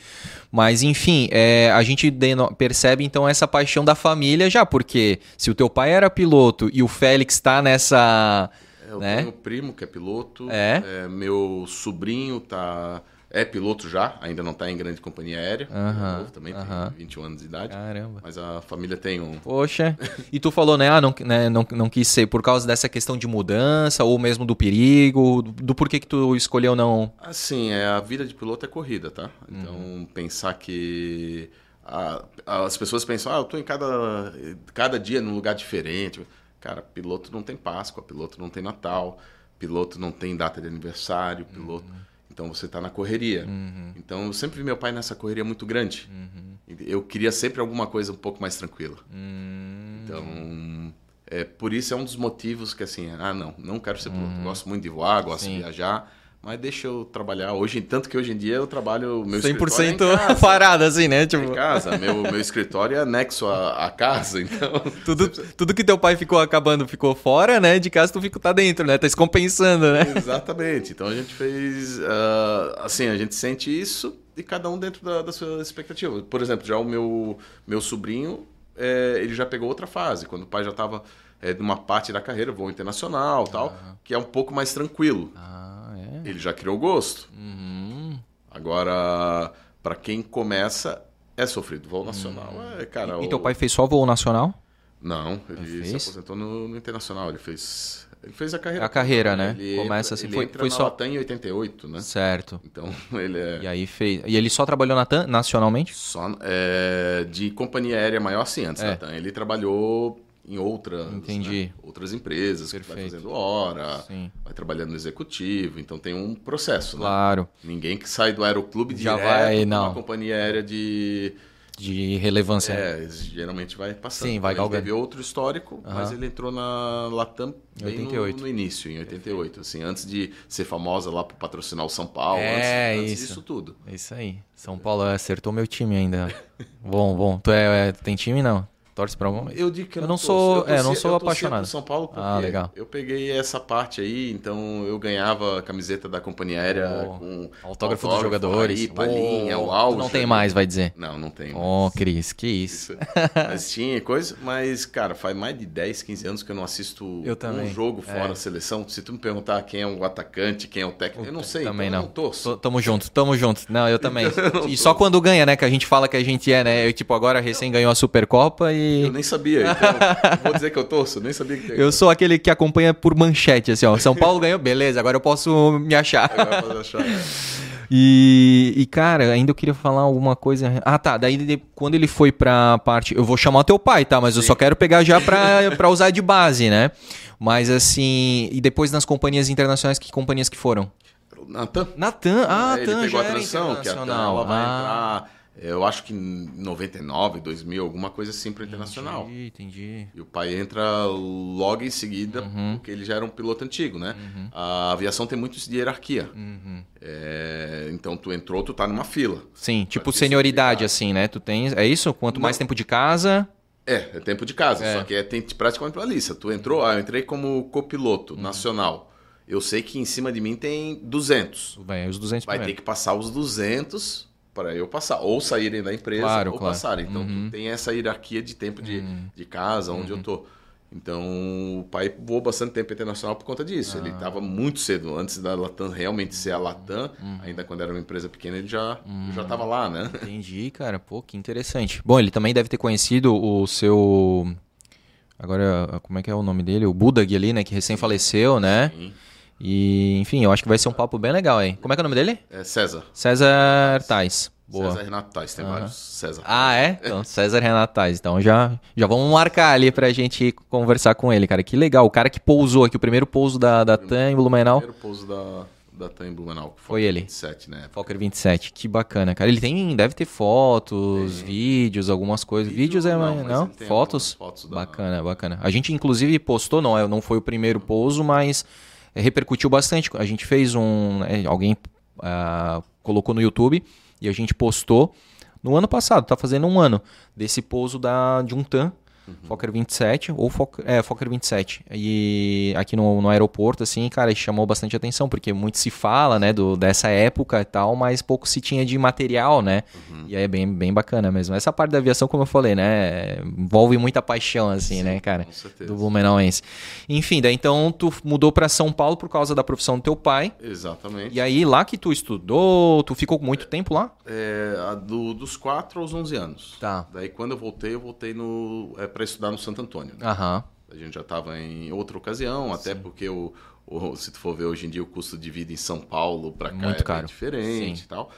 Mas, enfim, é, a gente percebe, então, essa paixão da família já, porque se o teu pai era piloto e o Félix está nessa. É, eu né? tenho um primo que é piloto. É. é meu sobrinho tá é piloto já, ainda não está em grande companhia aérea. Uhum, novo, também uhum. tem 21 anos de idade. Caramba. Mas a família tem um. Poxa. e tu falou, né? Ah, não, né, não, não quis ser por causa dessa questão de mudança ou mesmo do perigo, do, do porquê que tu escolheu não. Assim, é, a vida de piloto é corrida, tá? Então, uhum. pensar que. A, as pessoas pensam, ah, eu tô em cada, cada dia num lugar diferente. Cara, piloto não tem Páscoa, piloto não tem Natal, piloto não tem data de aniversário, piloto. Uhum então você está na correria. Uhum. Então eu sempre vi meu pai nessa correria muito grande. Uhum. Eu queria sempre alguma coisa um pouco mais tranquila. Uhum. Então é por isso é um dos motivos que assim, ah não, não quero ser piloto. Uhum. Gosto muito de voar, gosto Sim. de viajar mas deixa eu trabalhar hoje, tanto que hoje em dia eu trabalho meu 100% é parado assim, né? Tipo... Em casa, meu, meu escritório é anexo à, à casa, então... tudo, tudo que teu pai ficou acabando ficou fora, né? De casa tu fica, tá dentro, né? Tá se compensando, né? Exatamente, então a gente fez, uh, assim, a gente sente isso e cada um dentro da, da sua expectativa. Por exemplo, já o meu, meu sobrinho, é, ele já pegou outra fase, quando o pai já estava é, numa parte da carreira, voo internacional tal, que é um pouco mais tranquilo. Ah. Ele já criou gosto. Uhum. Agora, para quem começa, é sofrido. Voo nacional uhum. é, cara. E, o... teu pai fez só voo nacional? Não, ele se aposentou no, no, internacional. Ele fez, ele fez a carreira. A carreira, né? Ele Começa assim. Ele foi, entra foi na só. Latam em 88, né? Certo. Então ele é. E aí fez. E ele só trabalhou na TAM nacionalmente? Só é, de companhia aérea maior, sim, antes é. da TAM. Ele trabalhou em outras, né, outras empresas, Perfeito. que vai fazendo hora, Sim. vai trabalhando no executivo, então tem um processo, né? Claro. Ninguém que sai do aeroclube Já vai, não. uma companhia aérea de de relevância. É, geralmente vai passando. Sim, vai galgando. Ele teve outro histórico, uhum. mas ele entrou na Latam bem no, no, início, em 88, assim, antes de ser famosa lá para patrocinar o São Paulo, é, antes, antes isso. disso tudo. É isso aí. São Paulo acertou meu time ainda. bom, bom. Tu é, é, tem time não? Torce para? Eu digo que eu, eu não, sou, eu torcia, é, não sou apaixonado. São Paulo porque ah, legal. eu peguei essa parte aí, então eu ganhava a camiseta da companhia aérea oh, com autógrafo, dos jogadores, aí, palhinha, oh, o auge. Não tem mais, vai dizer. Não, não tem. Oh, Cris, que isso. isso. mas tinha coisa, mas cara, faz mais de 10, 15 anos que eu não assisto eu um jogo fora é. da seleção. Se tu me perguntar quem é o atacante, quem é o técnico, eu não sei. Também então não. Eu não torço. Tamo junto, tamo junto. Não, eu também. eu e só quando ganha, né, que a gente fala que a gente é, né? Eu, tipo, agora recém ganhou a Supercopa e Eu nem sabia então, vou dizer que eu torço, nem sabia que tem. Eu sou aquele que acompanha por manchete, assim, ó. São Paulo ganhou, beleza, agora eu posso me achar. Agora eu posso achar. E, e, cara, ainda eu queria falar alguma coisa. Ah, tá. Daí quando ele foi pra parte. Eu vou chamar teu pai, tá? Mas Sim. eu só quero pegar já pra, pra usar de base, né? Mas assim. E depois nas companhias internacionais, que companhias que foram? Natan. Natan, ah, é, TAM, ele pegou a transição, que a TAM ela vai ah. entrar eu acho que em 99, 2000, alguma coisa assim para internacional. Entendi, entendi. E o pai entra logo em seguida, uhum. porque ele já era um piloto antigo, né? Uhum. A aviação tem muito isso de hierarquia. Uhum. É, então tu entrou, tu tá numa fila. Sim, tipo senioridade assim, né? Tu tens, é isso? Quanto Não. mais tempo de casa, é, é tempo de casa, é. só que é tem, praticamente uma lista. Tu entrou, ah, eu entrei como copiloto uhum. nacional. Eu sei que em cima de mim tem 200. Vai, os 200 Vai primeiro. ter que passar os 200 para eu passar, ou saírem da empresa claro, ou claro. passarem. Então uhum. tem essa hierarquia de tempo de, uhum. de casa, onde uhum. eu tô. Então o pai voou bastante tempo internacional por conta disso. Ah. Ele estava muito cedo, antes da Latam realmente ser a Latam, uhum. ainda quando era uma empresa pequena, ele já já estava lá, né? Entendi, cara. Pô, que interessante. Bom, ele também deve ter conhecido o seu. Agora, como é que é o nome dele? O Budag ali, né? Que recém faleceu, né? Sim. E, enfim, eu acho que vai ser um papo bem legal aí. Como é que é o nome dele? É César. César Tais. Boa. César Renato Tais, tem uhum. vários César. Ah, é? Então, César Renato Tais. Então já, já vamos marcar ali pra gente conversar com ele, cara. Que legal. O cara que pousou aqui, o primeiro pouso da, da TAM em Blumenau. O primeiro pouso da, da TAM Blumenau. Foi ele. 27, né? Fokker 27. Que bacana, cara. Ele tem, deve ter fotos, tem. vídeos, algumas coisas. Vídeo, vídeos é, não? não? Fotos? fotos da... Bacana, bacana. A gente inclusive postou, não, é, não foi o primeiro pouso, mas repercutiu bastante. A gente fez um. Né, alguém uh, colocou no YouTube e a gente postou no ano passado, tá fazendo um ano, desse pouso da, de um TAM uhum. Fokker 27, ou Fokker, é, Fokker 27. E aqui no, no aeroporto, assim, cara, chamou bastante atenção, porque muito se fala, né, do, dessa época e tal, mas pouco se tinha de material, né? Uhum. E aí é bem, bem bacana mesmo. Essa parte da aviação, como eu falei, né, envolve muita paixão, assim, Sim, né, cara? Com certeza. Do Blumenauense. Enfim, daí então tu mudou para São Paulo por causa da profissão do teu pai. Exatamente. E aí, lá que tu estudou, tu ficou muito tempo lá? É, do, dos 4 aos 11 anos. Tá. Daí quando eu voltei, eu voltei no, é, para estudar no Santo Antônio. Né? Aham. A gente já estava em outra ocasião, até Sim. porque o, o, se tu for ver hoje em dia o custo de vida em São Paulo para cá Muito é caro. diferente Sim. e tal.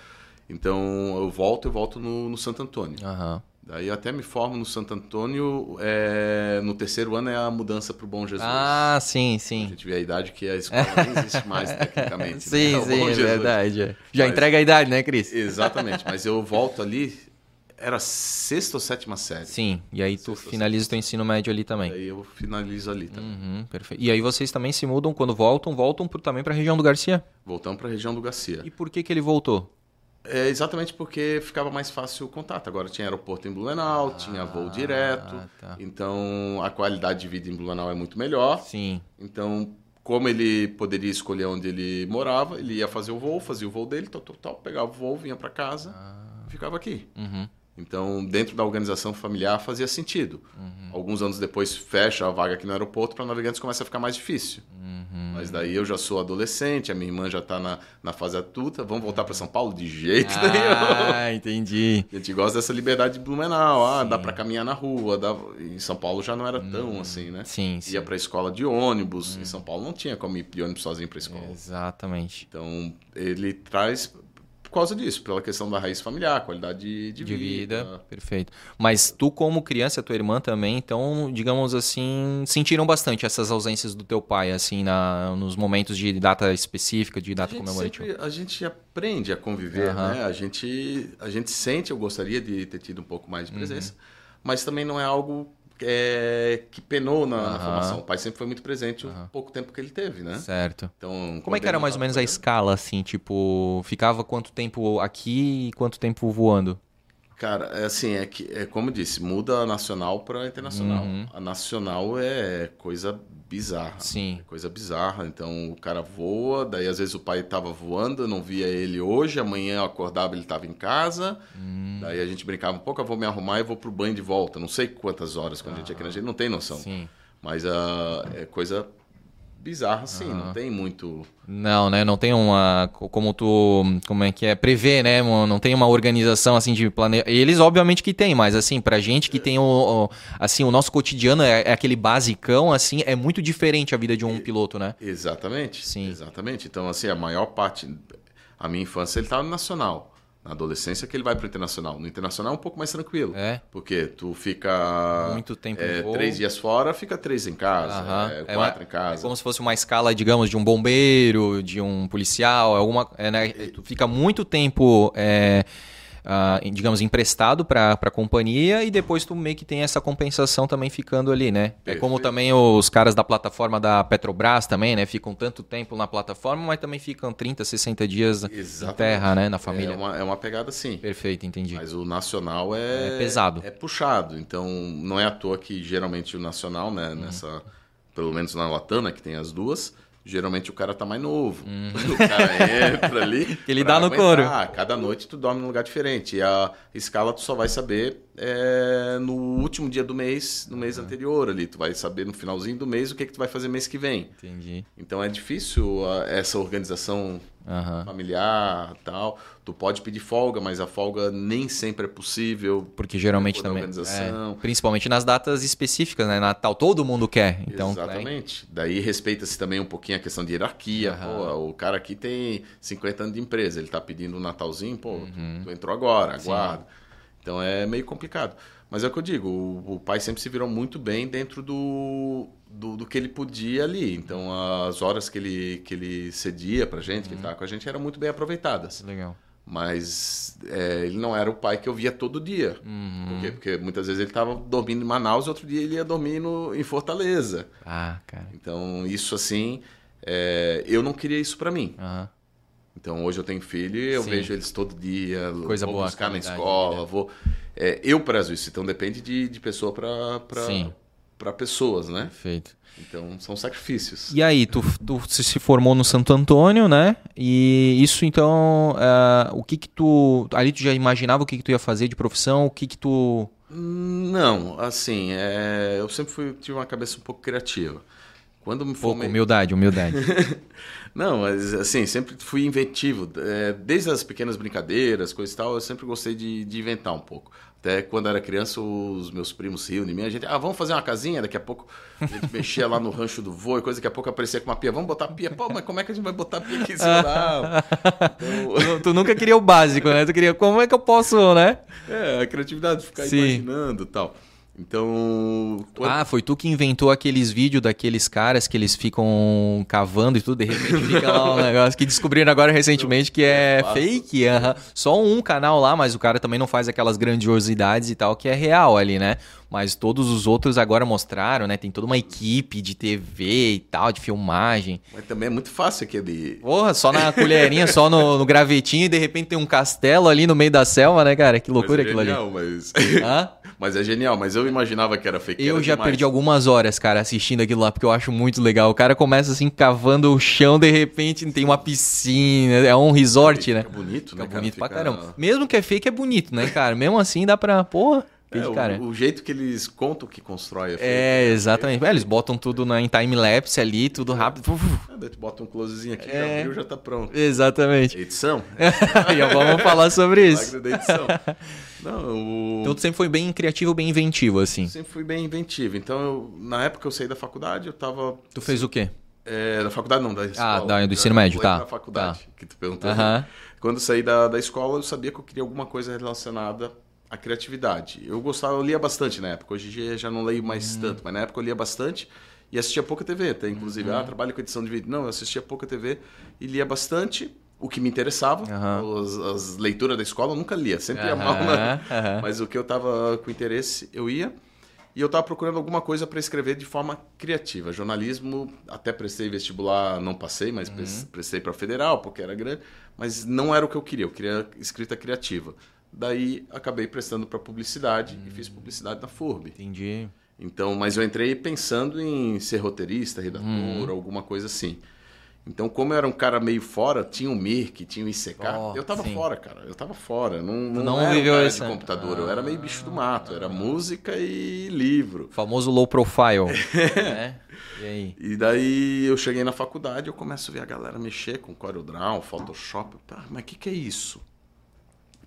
Então eu volto, eu volto no, no Santo Antônio. Aham. Daí eu até me formo no Santo Antônio. É, no terceiro ano é a mudança para o Bom Jesus. Ah, sim, sim. A gente vê a idade que a escola nem existe mais tecnicamente. Sim, né? sim, é verdade. Já Mas, entrega a idade, né, Cris? Exatamente. Mas eu volto ali, era sexta ou sétima série. Sim, e aí tu finaliza o teu ensino médio ali também. Aí eu finalizo ali também. Uhum, perfeito. E aí vocês também se mudam quando voltam, voltam pro, também para a região do Garcia? Voltamos para a região do Garcia. E por que que ele voltou? É exatamente porque ficava mais fácil o contato. Agora tinha aeroporto em Blumenau, ah, tinha voo direto. Tá. Então a qualidade de vida em Blumenau é muito melhor. Sim. Então, como ele poderia escolher onde ele morava, ele ia fazer o voo, fazia o voo dele, tal, tal, tal pegava o voo, vinha para casa, ah. ficava aqui. Uhum. Então, dentro da organização familiar fazia sentido. Uhum. Alguns anos depois fecha a vaga aqui no aeroporto para navegantes começa a ficar mais difícil. Uhum. Mas daí eu já sou adolescente, a minha irmã já está na, na fase adulta, vamos voltar para São Paulo de jeito ah, nenhum. Ah, entendi. A gente gosta dessa liberdade de Blumenau, ah, dá para caminhar na rua, dá... em São Paulo já não era tão hum, assim, né? Sim, sim. Ia para a escola de ônibus, hum. em São Paulo não tinha como ir de ônibus sozinho para a escola. Exatamente. Então, ele traz por causa disso, pela questão da raiz familiar, qualidade de, de, de vida. vida. Perfeito. Mas tu, como criança, a tua irmã também, então, digamos assim, sentiram bastante essas ausências do teu pai, assim, na, nos momentos de data específica, de data comemorativa? a gente aprende a conviver, uhum. né? A gente, a gente sente, eu gostaria de ter tido um pouco mais de presença, uhum. mas também não é algo é, que penou na, uhum. na, formação. O pai sempre foi muito presente uhum. o pouco tempo que ele teve, né? Certo. Então, Como é que era mais ou menos a escala, assim? Tipo, ficava quanto tempo aqui e quanto tempo voando? Cara, é assim, é que, é como disse, muda a nacional para internacional. Uhum. A nacional é coisa bizarra. Sim. É coisa bizarra. Então o cara voa, daí às vezes o pai estava voando, eu não via ele hoje, amanhã eu acordava ele estava em casa. Hum. Daí a gente brincava um pouco, eu vou me arrumar e vou pro banho de volta. Não sei quantas horas quando ah. a gente aqui na gente não tem noção. Sim. Mas uh, é coisa bizarra, sim, uhum. não tem muito. Não, né? Não tem uma. Como tu. Como é que é? Prever, né? Não tem uma organização assim de planejar. Eles, obviamente, que tem, mas assim, pra gente que tem o. o assim, o nosso cotidiano é, é, aquele basicão, assim, é muito diferente a vida de um piloto, né? Exatamente. Sim. Exatamente. Então, assim, a maior parte. A minha infância ele estava no nacional na adolescência que ele vai para o internacional. No internacional é um pouco mais tranquilo. É. Porque tu fica. Muito tempo é, Três dias fora, fica três em casa. É, é, quatro é, em casa. É como se fosse uma escala, digamos, de um bombeiro, de um policial. Alguma, é, né? Tu fica muito tempo. É, uh, digamos, emprestado para a companhia e depois tu meio que tem essa compensação também ficando ali, né? Perfeito. É como também os caras da plataforma da Petrobras também, né? Ficam tanto tempo na plataforma, mas também ficam 30, 60 dias Exatamente. em terra, né? Na família. É uma, é uma pegada assim. Perfeito, entendi. Mas o nacional é... É pesado. É puxado. Então, não é à toa que geralmente o nacional, né? Uhum. Nessa... Pelo menos na Latana, que tem as duas geralmente o cara tá mais novo. Hum. O cara entra ali. que ele dá no couro. Cada noite tu dorme num lugar diferente. E a escala tu só vai saber é, no último dia do mês, no mês uhum. anterior ali. Tu vai saber no finalzinho do mês o que, que tu vai fazer mês que vem. Entendi. Então é difícil a, essa organização uhum. familiar tal. Tu pode pedir folga, mas a folga nem sempre é possível. Porque geralmente também. É, principalmente nas datas específicas, né? Natal todo mundo quer. Então, Exatamente. Daí respeita-se também um pouquinho a questão de hierarquia. Uhum. Pô, o cara aqui tem 50 anos de empresa, ele tá pedindo um Natalzinho, pô, uhum. tu entrou agora, aguarda. Sim. Então é meio complicado. Mas é o que eu digo, o, o pai sempre se virou muito bem dentro do, do, do, que ele podia ali. Então as horas que ele, que ele cedia pra gente, uhum. que ele uhum. tava com a gente, eram muito bem aproveitadas. Legal. Mas é, ele não era o pai que eu via todo dia. Uhum. Porque, porque muitas vezes ele estava dormindo em Manaus e outro dia ele ia dormir no, em Fortaleza. Ah, cara. Então isso assim, é, eu não queria isso para mim. Uhum. Então hoje eu tenho filho e eu Sim. vejo eles todo dia, Coisa vou boa, buscar na escola, vou. é, eu prezo isso, então depende de, de pessoa para pessoas, né? Perfeito. Então são sacrifícios. E aí, tu, tu se formou no Santo Antônio, né? E isso então, uh, o que que tu. Ali tu já imaginava o que que tu ia fazer de profissão? O que que tu. Não, assim, é, eu sempre fui, tive uma cabeça um pouco criativa. Quando me formei... Pouco, humildade, humildade. Não, mas assim, sempre fui inventivo. É, desde as pequenas brincadeiras, coisas e tal, eu sempre gostei de, de inventar um pouco. Até quando era criança, os meus primos riam de mim. A gente, ah, vamos fazer uma casinha? Daqui a pouco a gente mexia lá no rancho do vô e coisa. Daqui a pouco aparecia com uma pia. Vamos botar pia? Pô, mas como é que a gente vai botar pia aqui em cima então... tu, tu, nunca queria o básico, né? Tu queria, como é que eu posso, né? É, a criatividade, ficar Sim. imaginando e tal. Então. Ah, foi tu que inventou aqueles vídeos daqueles caras que eles ficam cavando e tudo, de repente fica lá um negócio que descobriram agora recentemente que é, é fake. Uh -huh. Só um canal lá, mas o cara também não faz aquelas grandiosidades e tal, que é real ali, né? Mas todos os outros agora mostraram, né? Tem toda uma equipe de TV e tal, de filmagem. Mas também é muito fácil aquele. Porra, só na colherinha, só no, no, gravetinho e de repente tem um castelo ali no meio da selva, né, cara? Que loucura mas é aquilo genial, ali. Mas... Hã? mas é genial, mas eu imaginava que era fake. Eu era já demais. perdi algumas horas, cara, assistindo aquilo lá, porque eu acho muito legal. O cara começa assim, cavando o chão, de repente tem uma piscina, é um resort, né? Fica bonito, né? Fica bonito fica... pra caramba. Mesmo que é fake, é bonito, né, cara? Mesmo assim dá pra. Porra. É, o, cara. o, jeito que eles contam que constrói a É, exatamente. É, eles botam tudo na, em time-lapse ali, tudo rápido. É, daí tu bota um closezinho aqui, é. já abriu, já tá pronto. Exatamente. Edição. e vamos falar sobre isso. Da edição. Não, o... Então tu sempre foi bem criativo, bem inventivo, assim. Sempre fui bem inventivo. Então, eu, na época eu saí da faculdade, eu tava... Tu fez o quê? É, da faculdade não, da escola. Ah, da, do ensino médio, tá. Da faculdade, tá. que tu perguntou. Quando eu saí da, da escola, eu sabia que eu queria alguma coisa relacionada a criatividade. Eu gostava, eu lia bastante na época. Hoje em dia já não leio mais hum. tanto, mas na época eu lia bastante e assistia pouca TV. Até, inclusive, uhum. ah, trabalho com edição de vídeo. Não, eu assistia pouca TV e lia bastante. O que me interessava, uhum. as, as, leituras da escola eu nunca lia, sempre ia mal, né? mas o que eu tava com interesse eu ia. E eu estava procurando alguma coisa para escrever de forma criativa. Jornalismo, até prestei vestibular, não passei, mas uhum. prestei para federal, porque era grande, mas não era o que eu queria. Eu queria escrita criativa. Daí acabei prestando para publicidade hum. e fiz publicidade na FURB. Entendi. Então, mas eu entrei pensando em ser roteirista, redator, hum. alguma coisa assim. Então, como eu era um cara meio fora, tinha o Mirk, tinha o ICK, oh, eu tava sim. fora, cara. Eu tava fora. Não, não, não era viveu um essa... de computador, ah. eu era meio bicho do mato. Era música e livro. Famoso low profile. né? E aí? E daí eu cheguei na faculdade, eu começo a ver a galera mexer com CorelDRAW, Photoshop. Ah, mas o que, que é isso?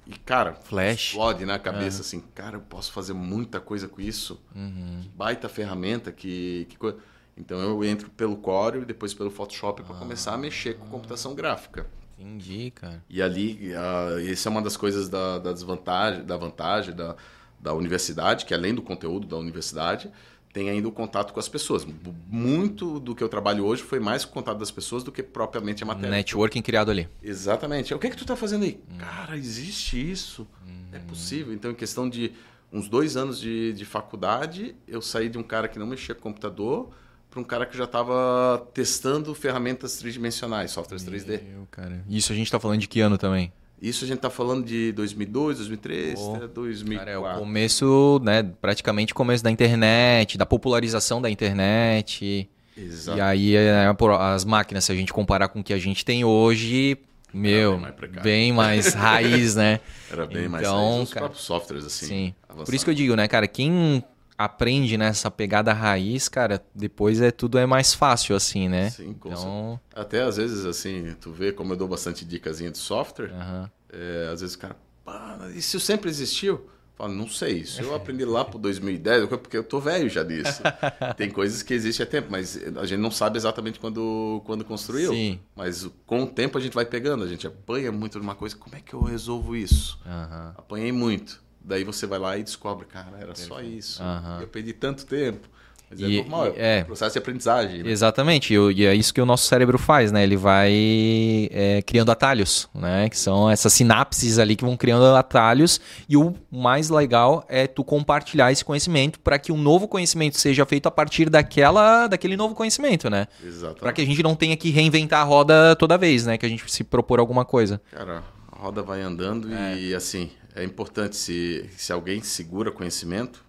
E, cara, Flash. explode na cabeça, uhum. assim, cara, eu posso fazer muita coisa com isso. Uhum. Que baita ferramenta, que, que coisa. Então eu entro pelo Corel e depois pelo Photoshop para começar a mexer com computação gráfica. Entendi, cara. E ali, uh, essa é uma das coisas da, da desvantagem, da vantagem da, da universidade, que além do conteúdo da universidade, tem ainda o contato com as pessoas. Muito do que eu trabalho hoje foi mais o contato das pessoas do que propriamente a matéria. Networking criado ali. Exatamente. O que é que tu está fazendo aí? Hum. Cara, existe isso. Hum. É possível. Então, em questão de uns dois anos de, de faculdade, eu saí de um cara que não mexia com computador para um cara que já estava testando ferramentas tridimensionais, softwares Meu 3D. Cara. Isso a gente está falando de que ano também? Isso a gente está falando de 2002, 2003, oh, até 2004. Cara, é o começo, né, praticamente começo da internet, da popularização da internet. Exato. E aí é, as máquinas, se a gente comparar com o que a gente tem hoje, meu, bem mais, bem mais raiz, né? Era bem então, mais raiz. Os próprios softwares, assim. Sim. Por isso que eu digo, né, cara, quem aprende nessa pegada raiz, cara, depois é tudo é mais fácil assim, né? Sim, com então... Até às vezes assim, tu vê como eu dou bastante dicasinha de software, uhum. é, às vezes o cara, pá, isso sempre existiu? Fala, não sei, isso eu aprendi lá pro 2010, porque eu tô velho já disso. Tem coisas que existem há tempo, mas a gente não sabe exatamente quando, quando construiu. Sim. Mas com o tempo a gente vai pegando, a gente apanha muito numa coisa, como é que eu resolvo isso? Uhum. Apanhei muito. Daí você vai lá e descobre, cara, era só isso. Uhum. Eu perdi tanto tempo. Mas é e, é normal, é um processo de aprendizagem. Né? Exatamente, e é isso que o nosso cérebro faz, né? Ele vai é, criando atalhos, né? Que são essas sinapses ali que vão criando atalhos. E o mais legal é tu compartilhar esse conhecimento para que um novo conhecimento seja feito a partir daquela, daquele novo conhecimento, né? Exatamente. Para que a gente não tenha que reinventar a roda toda vez, né? Que a gente se propor alguma coisa. Cara, a roda vai andando é. e assim, é importante se, se alguém segura conhecimento,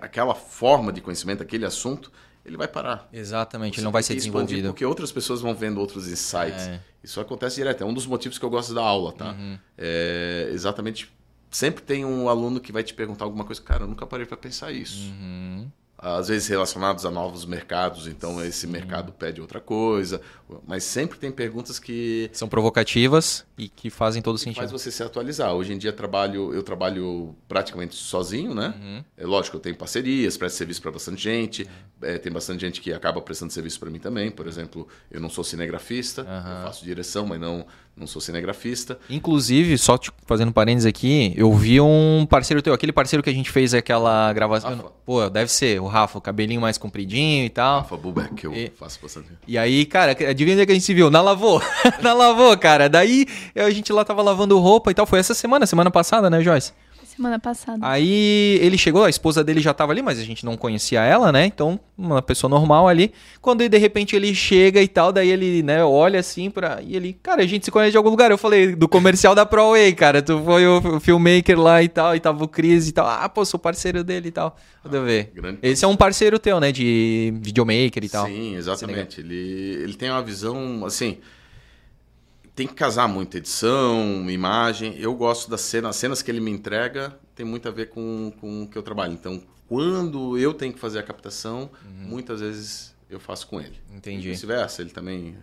aquela forma de conhecimento, aquele assunto, ele vai parar. Exatamente, Você ele não vai ser desenvolvido. Porque outras pessoas vão vendo outros insights. É. Isso acontece direto. É um dos motivos que eu gosto da aula, tá? Uhum. É exatamente. Sempre tem um aluno que vai te perguntar alguma coisa. Cara, eu nunca parei para pensar isso. Uhum às vezes relacionados a novos mercados, então esse Sim. mercado pede outra coisa, mas sempre tem perguntas que são provocativas e que fazem todo sentido. Faz você se atualizar. Hoje em dia trabalho, eu trabalho praticamente sozinho, né? Uhum. É lógico, eu tenho parcerias, presto serviço para bastante gente, uhum. é, tem bastante gente que acaba prestando serviço para mim também. Por exemplo, eu não sou cinegrafista, uhum. eu faço direção, mas não não sou cinegrafista. Inclusive, só te fazendo parênteses aqui, eu vi um parceiro teu, aquele parceiro que a gente fez aquela gravação. Pô, deve ser o Rafa, o cabelinho mais compridinho e tal. Rafa Bubeck, que eu e, faço bastante. E aí, cara, adivinha onde é que a gente se viu? Na Lavô. Na Lavô, cara. Daí a gente lá tava lavando roupa e tal. Foi essa semana, semana passada, né, Joyce? Semana passada. Aí ele chegou, a esposa dele já tava ali, mas a gente não conhecia ela, né? Então, uma pessoa normal ali. Quando de repente ele chega e tal, daí ele, né, olha assim pra. E ele, cara, a gente se conhece de algum lugar. Eu falei, do comercial da ProWay, cara. Tu foi o filmmaker lá e tal, e tava o Cris e tal. Ah, pô, sou parceiro dele e tal. Deixa eu ver. Grande Esse é um parceiro teu, né? De videomaker e tal. Sim, exatamente. Ele, ele tem uma visão, assim tem que casar muito edição, imagem. Eu gosto das cenas, as cenas que ele me entrega tem muito a ver com, com o que eu trabalho. Então, quando eu tenho que fazer a captação, uhum. muitas vezes eu faço com ele. Entendi. E vice-versa, ele também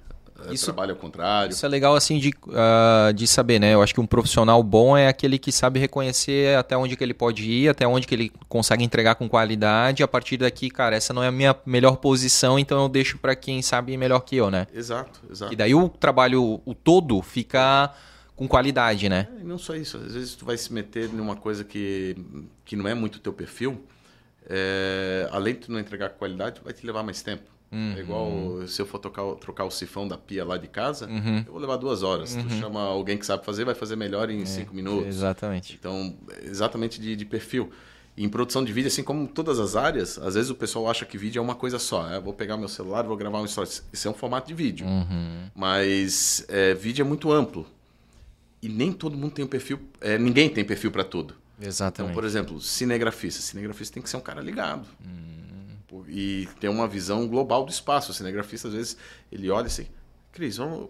isso, trabalho ao contrário. Isso é legal assim de, uh, de saber, né? Eu acho que um profissional bom é aquele que sabe reconhecer até onde que ele pode ir, até onde que ele consegue entregar com qualidade. A partir daqui, cara, essa não é a minha melhor posição, então eu deixo para quem sabe melhor que eu, né? Exato, exato. E daí o trabalho, o todo, fica com qualidade, né? É, não só isso. Às vezes tu vai se meter numa coisa que, que não é muito teu perfil. É, além de tu não entregar qualidade, vai te levar mais tempo. Uhum. É igual se eu for trocar, trocar o sifão da pia lá de casa, uhum. eu vou levar duas horas. Uhum. Tu chama alguém que sabe fazer, vai fazer melhor em é, cinco minutos. Exatamente. Então, exatamente de, de perfil. E em produção de vídeo, assim como todas as áreas, às vezes o pessoal acha que vídeo é uma coisa só. É, vou pegar meu celular, vou gravar um story. Isso é um formato de vídeo. Uhum. Mas é, vídeo é muito amplo. E nem todo mundo tem um perfil. É, ninguém tem perfil para tudo. Exatamente. Então, por exemplo, cinegrafista. Cinegrafista tem que ser um cara ligado. Uhum e ter uma visão global do espaço. O cinegrafista, às vezes, ele olha assim, Cris, vamos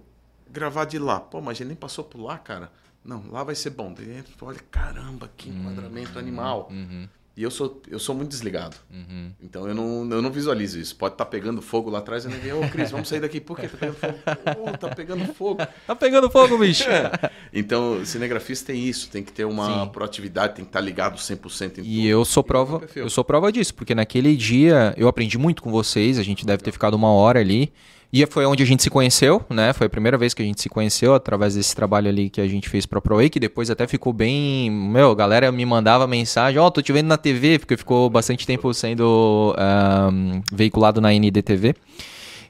gravar de lá. Pô, mas ele nem passou por lá, cara. Não, lá vai ser bom. Daí olha, caramba, que enquadramento uhum, animal. Uhum. E eu sou, eu sou muito desligado. Uhum. Então eu não, eu não visualizo isso. Pode estar tá pegando fogo lá atrás e ninguém, ô Cris, vamos sair daqui. Por que tá pegando fogo? Ô, tá pegando fogo. tá pegando fogo, bicho. É. Então, cinegrafista tem isso, tem que ter uma Sim. proatividade, tem que estar tá ligado 100% em e tudo. E eu sou prova, eu sou prova disso, porque naquele dia eu aprendi muito com vocês, a gente deve ter ficado uma hora ali. E foi onde a gente se conheceu, né? Foi a primeira vez que a gente se conheceu através desse trabalho ali que a gente fez pra ProWay, que depois até ficou bem. Meu, a galera me mandava mensagem: Ó, oh, tô te vendo na TV, porque ficou bastante tempo sendo um, veiculado na NDTV.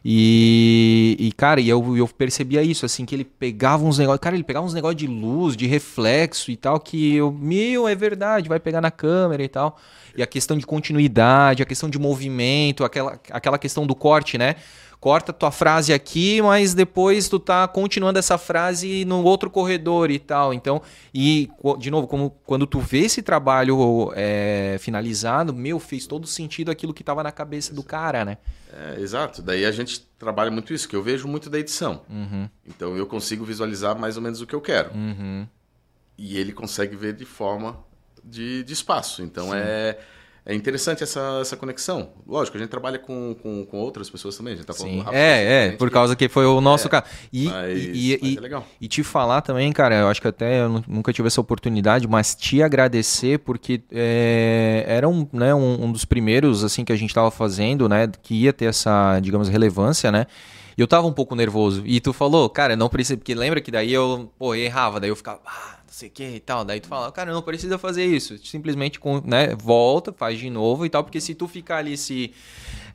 E, e, cara, eu, eu percebia isso, assim, que ele pegava uns negócios. Cara, ele pegava uns negócios de luz, de reflexo e tal, que eu, meu, é verdade, vai pegar na câmera e tal. E a questão de continuidade, a questão de movimento, aquela, aquela questão do corte, né? Corta tua frase aqui, mas depois tu tá continuando essa frase no outro corredor e tal. Então, e de novo, como quando tu vê esse trabalho é, finalizado, meu, fez todo sentido aquilo que tava na cabeça do cara, né? É, exato. Daí a gente trabalha muito isso, que eu vejo muito da edição. Uhum. Então eu consigo visualizar mais ou menos o que eu quero. Uhum. E ele consegue ver de forma de, de espaço. Então Sim. é é interessante essa, essa conexão. Lógico, a gente trabalha com, com, com outras pessoas também. A gente tá falando Sim. é, é, por causa que foi o nosso é, caso. E, mas, e, mas e, é legal. e te falar também, cara, eu acho que até eu nunca tive essa oportunidade, mas te agradecer porque é, era um, né, um, um, dos primeiros assim que a gente estava fazendo, né, que ia ter essa, digamos, relevância, né? E eu tava um pouco nervoso. E tu falou, cara, não precisa, porque lembra que daí eu, pô, errava, daí eu ficava, ah, sei o que e tal. Daí tu fala, cara, não precisa fazer isso. Simplesmente né, volta, faz de novo e tal, porque se tu ficar ali se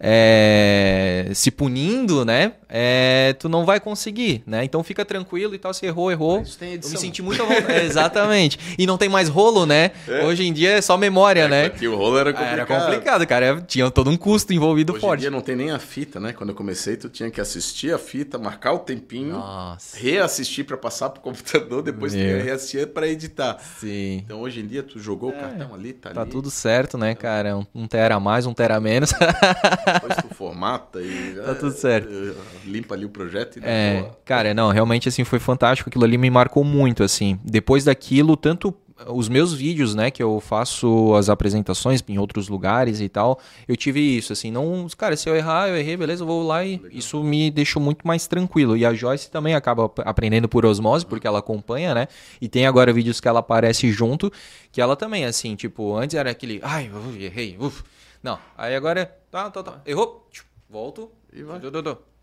é, se punindo, né? É, tu não vai conseguir, né? Então fica tranquilo e tal, se errou, errou. Mas tem edição. Eu me senti muito à vontade. exatamente. E não tem mais rolo, né? É. Hoje em dia é só memória, é, né? Que o rolo era complicado. Era complicado, cara. Tinha todo um custo envolvido Hoje forte. Hoje em dia não tem nem a fita, né? Quando eu comecei, tu tinha que assistir a fita, marcar o tempinho, Nossa. reassistir para passar pro computador, depois tu ia reassistir para editar. Sim. Então hoje em dia tu jogou é, o cartão ali, tá, tá ali. Tá tudo certo, né, cara? Um, um tera a mais, um tera a menos. Depois tu formata e. tá tudo certo. É, limpa ali o projeto e É, boa. cara, não, realmente assim foi fantástico. Aquilo ali me marcou muito, assim. Depois daquilo, tanto os meus vídeos, né, que eu faço as apresentações em outros lugares e tal, eu tive isso, assim, não, cara, se eu errar, eu errei, beleza, eu vou lá e Legal. isso me deixou muito mais tranquilo. E a Joyce também acaba aprendendo por osmose, porque ela acompanha, né, e tem agora vídeos que ela aparece junto, que ela também, assim, tipo, antes era aquele, ai, errei, uf. Não, aí agora, tá, tá, tá, errou, volto, e vai.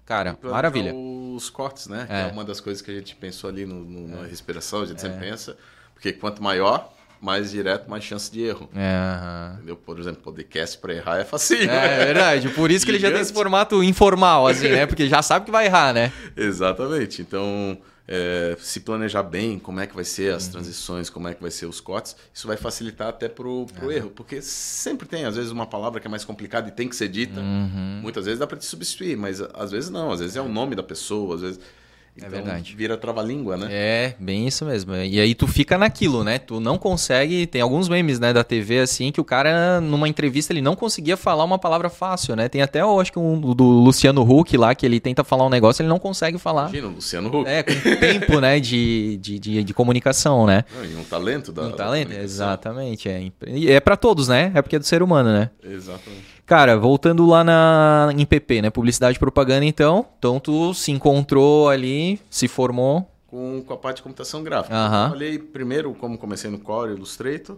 Cara, maravilha. Os cortes, né? É. Que é uma das coisas que a gente pensou ali no, no na é. respiração, a gente é. sempre pensa. Porque quanto maior, mais direto, mais chance de erro. É, Entendeu? Por exemplo, podcast para errar é fácil. É, é verdade. Por isso que ele já tem esse formato informal, assim, né? Porque já sabe que vai errar, né? Exatamente. Então, é, se planejar bem como é que vai ser as uhum. transições, como é que vai ser os cortes, isso vai facilitar até pro, pro erro. Porque sempre tem, às vezes, uma palavra que é mais complicada e tem que ser dita. Uhum. Muitas vezes dá para te substituir, mas às vezes não. Às vezes é o nome da pessoa, às vezes... É então, é verdade. Vira trava-língua, né? É, bem isso mesmo. E aí tu fica naquilo, né? Tu não consegue. Tem alguns memes, né, da TV assim, que o cara, numa entrevista, ele não conseguia falar uma palavra fácil, né? Tem até, eu acho que um do Luciano Huck lá, que ele tenta falar um negócio, ele não consegue falar. Imagina, o Luciano Huck. É, com tempo, né, de, de, de, de comunicação, né? Não, e um talento da. Um talento, exatamente. É, e é para todos, né? É porque é do ser humano, né? Exatamente. Cara, voltando lá na, em PP, né? Publicidade e propaganda, então. Então tu se encontrou ali, se formou. Com, com a parte de computação gráfica. Uhum. Eu trabalhei primeiro, como comecei no Core Illustrator,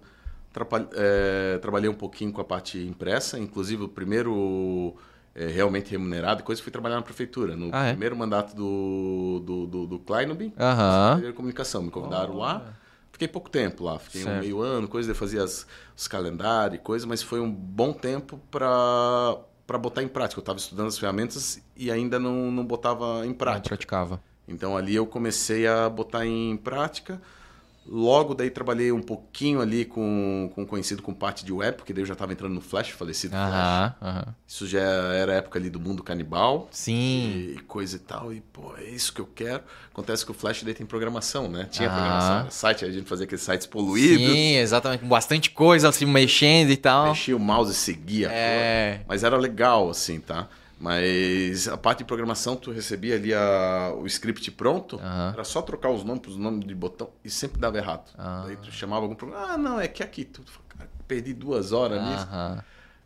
é, trabalhei um pouquinho com a parte impressa, inclusive o primeiro é, realmente remunerado, coisa fui trabalhar na prefeitura. No ah, é? primeiro mandato do, do, do, do Kleinobin, uhum. comunicação. Me convidaram oh. lá. Fiquei pouco tempo lá, fiquei certo. um meio ano, coisa, eu fazia as, os calendários e coisa, mas foi um bom tempo para para botar em prática. Eu estava estudando as ferramentas e ainda não, não botava em prática. Não praticava. Então ali eu comecei a botar em prática. Logo daí trabalhei um pouquinho ali com, com conhecido com parte de web, porque daí eu já estava entrando no Flash, falecido aham, Flash. Aham. Isso já era época ali do mundo canibal. Sim. E coisa e tal. E, pô, é isso que eu quero. Acontece que o Flash daí tem programação, né? Tinha aham. programação. Site, a gente fazia aqueles sites poluídos. Sim, exatamente. Com bastante coisa assim, mexendo e tal. Mexia o mouse e seguia. É. Pô. Mas era legal, assim, tá? Mas a parte de programação, tu recebia ali a, o script pronto, uhum. era só trocar os nomes os nomes de botão e sempre dava errado. Uhum. Daí tu chamava algum problema, ah, não, é que aqui, tu, cara, perdi duas horas uhum. nisso.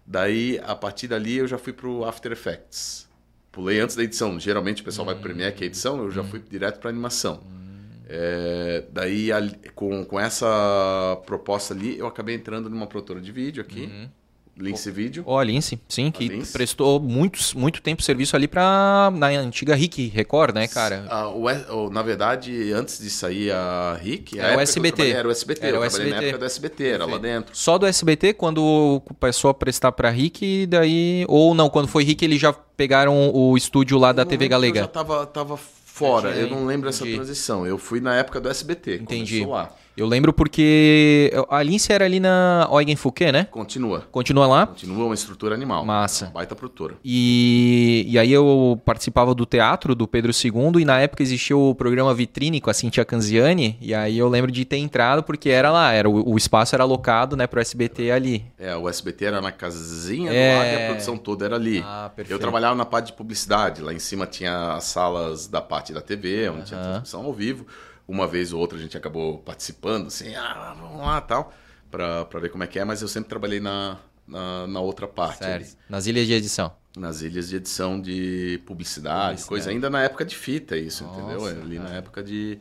Daí, a partir dali, eu já fui pro After Effects. Pulei antes da edição. Geralmente o pessoal vai pro Premiere, que é edição, eu já fui direto pra animação. É, daí, com, com essa proposta ali, eu acabei entrando numa produtora de vídeo aqui. Lince Vídeo. Ó, oh, Lince, sim, que Lince. prestou muitos, muito tempo serviço ali para na antiga RIC Record, né, cara? Ah, o, na verdade, antes de sair a RIC, era o SBT. Era o SBT, era eu o SBT. na época do SBT, era lá dentro. Só do SBT, quando começou a prestar para RIC, daí... Ou não, quando foi RIC, eles já pegaram o estúdio lá da TV Galega. Eu já tava, tava fora, eu não lembro essa transição. Eu fui na época do SBT, Entendi. começou lá. Eu lembro porque a Lince era ali na Eugen Fouquet, né? Continua. Continua lá? Continua uma estrutura animal. Massa. Uma baita produtora. E, e aí eu participava do teatro do Pedro II e na época existia o programa Vitrine com a Cintia Canziani e aí eu lembro de ter entrado porque era lá, era o, o espaço era alocado, né, pro SBT ali. É, o SBT era na casinha é... do lado e a produção toda era ali. Ah, perfeito. Eu trabalhava na parte de publicidade, lá em cima tinha as salas da parte da TV, onde tinha transmissão ao vivo uma vez ou outra a gente acabou participando, assim, ah, vamos lá tal, para ver como é que é, mas eu sempre trabalhei na, na, na outra parte. Sério? Nas ilhas de edição? Nas ilhas de edição de publicidade, publicidade. coisa ainda na época de fita, isso, Nossa, entendeu? É, ali na época de,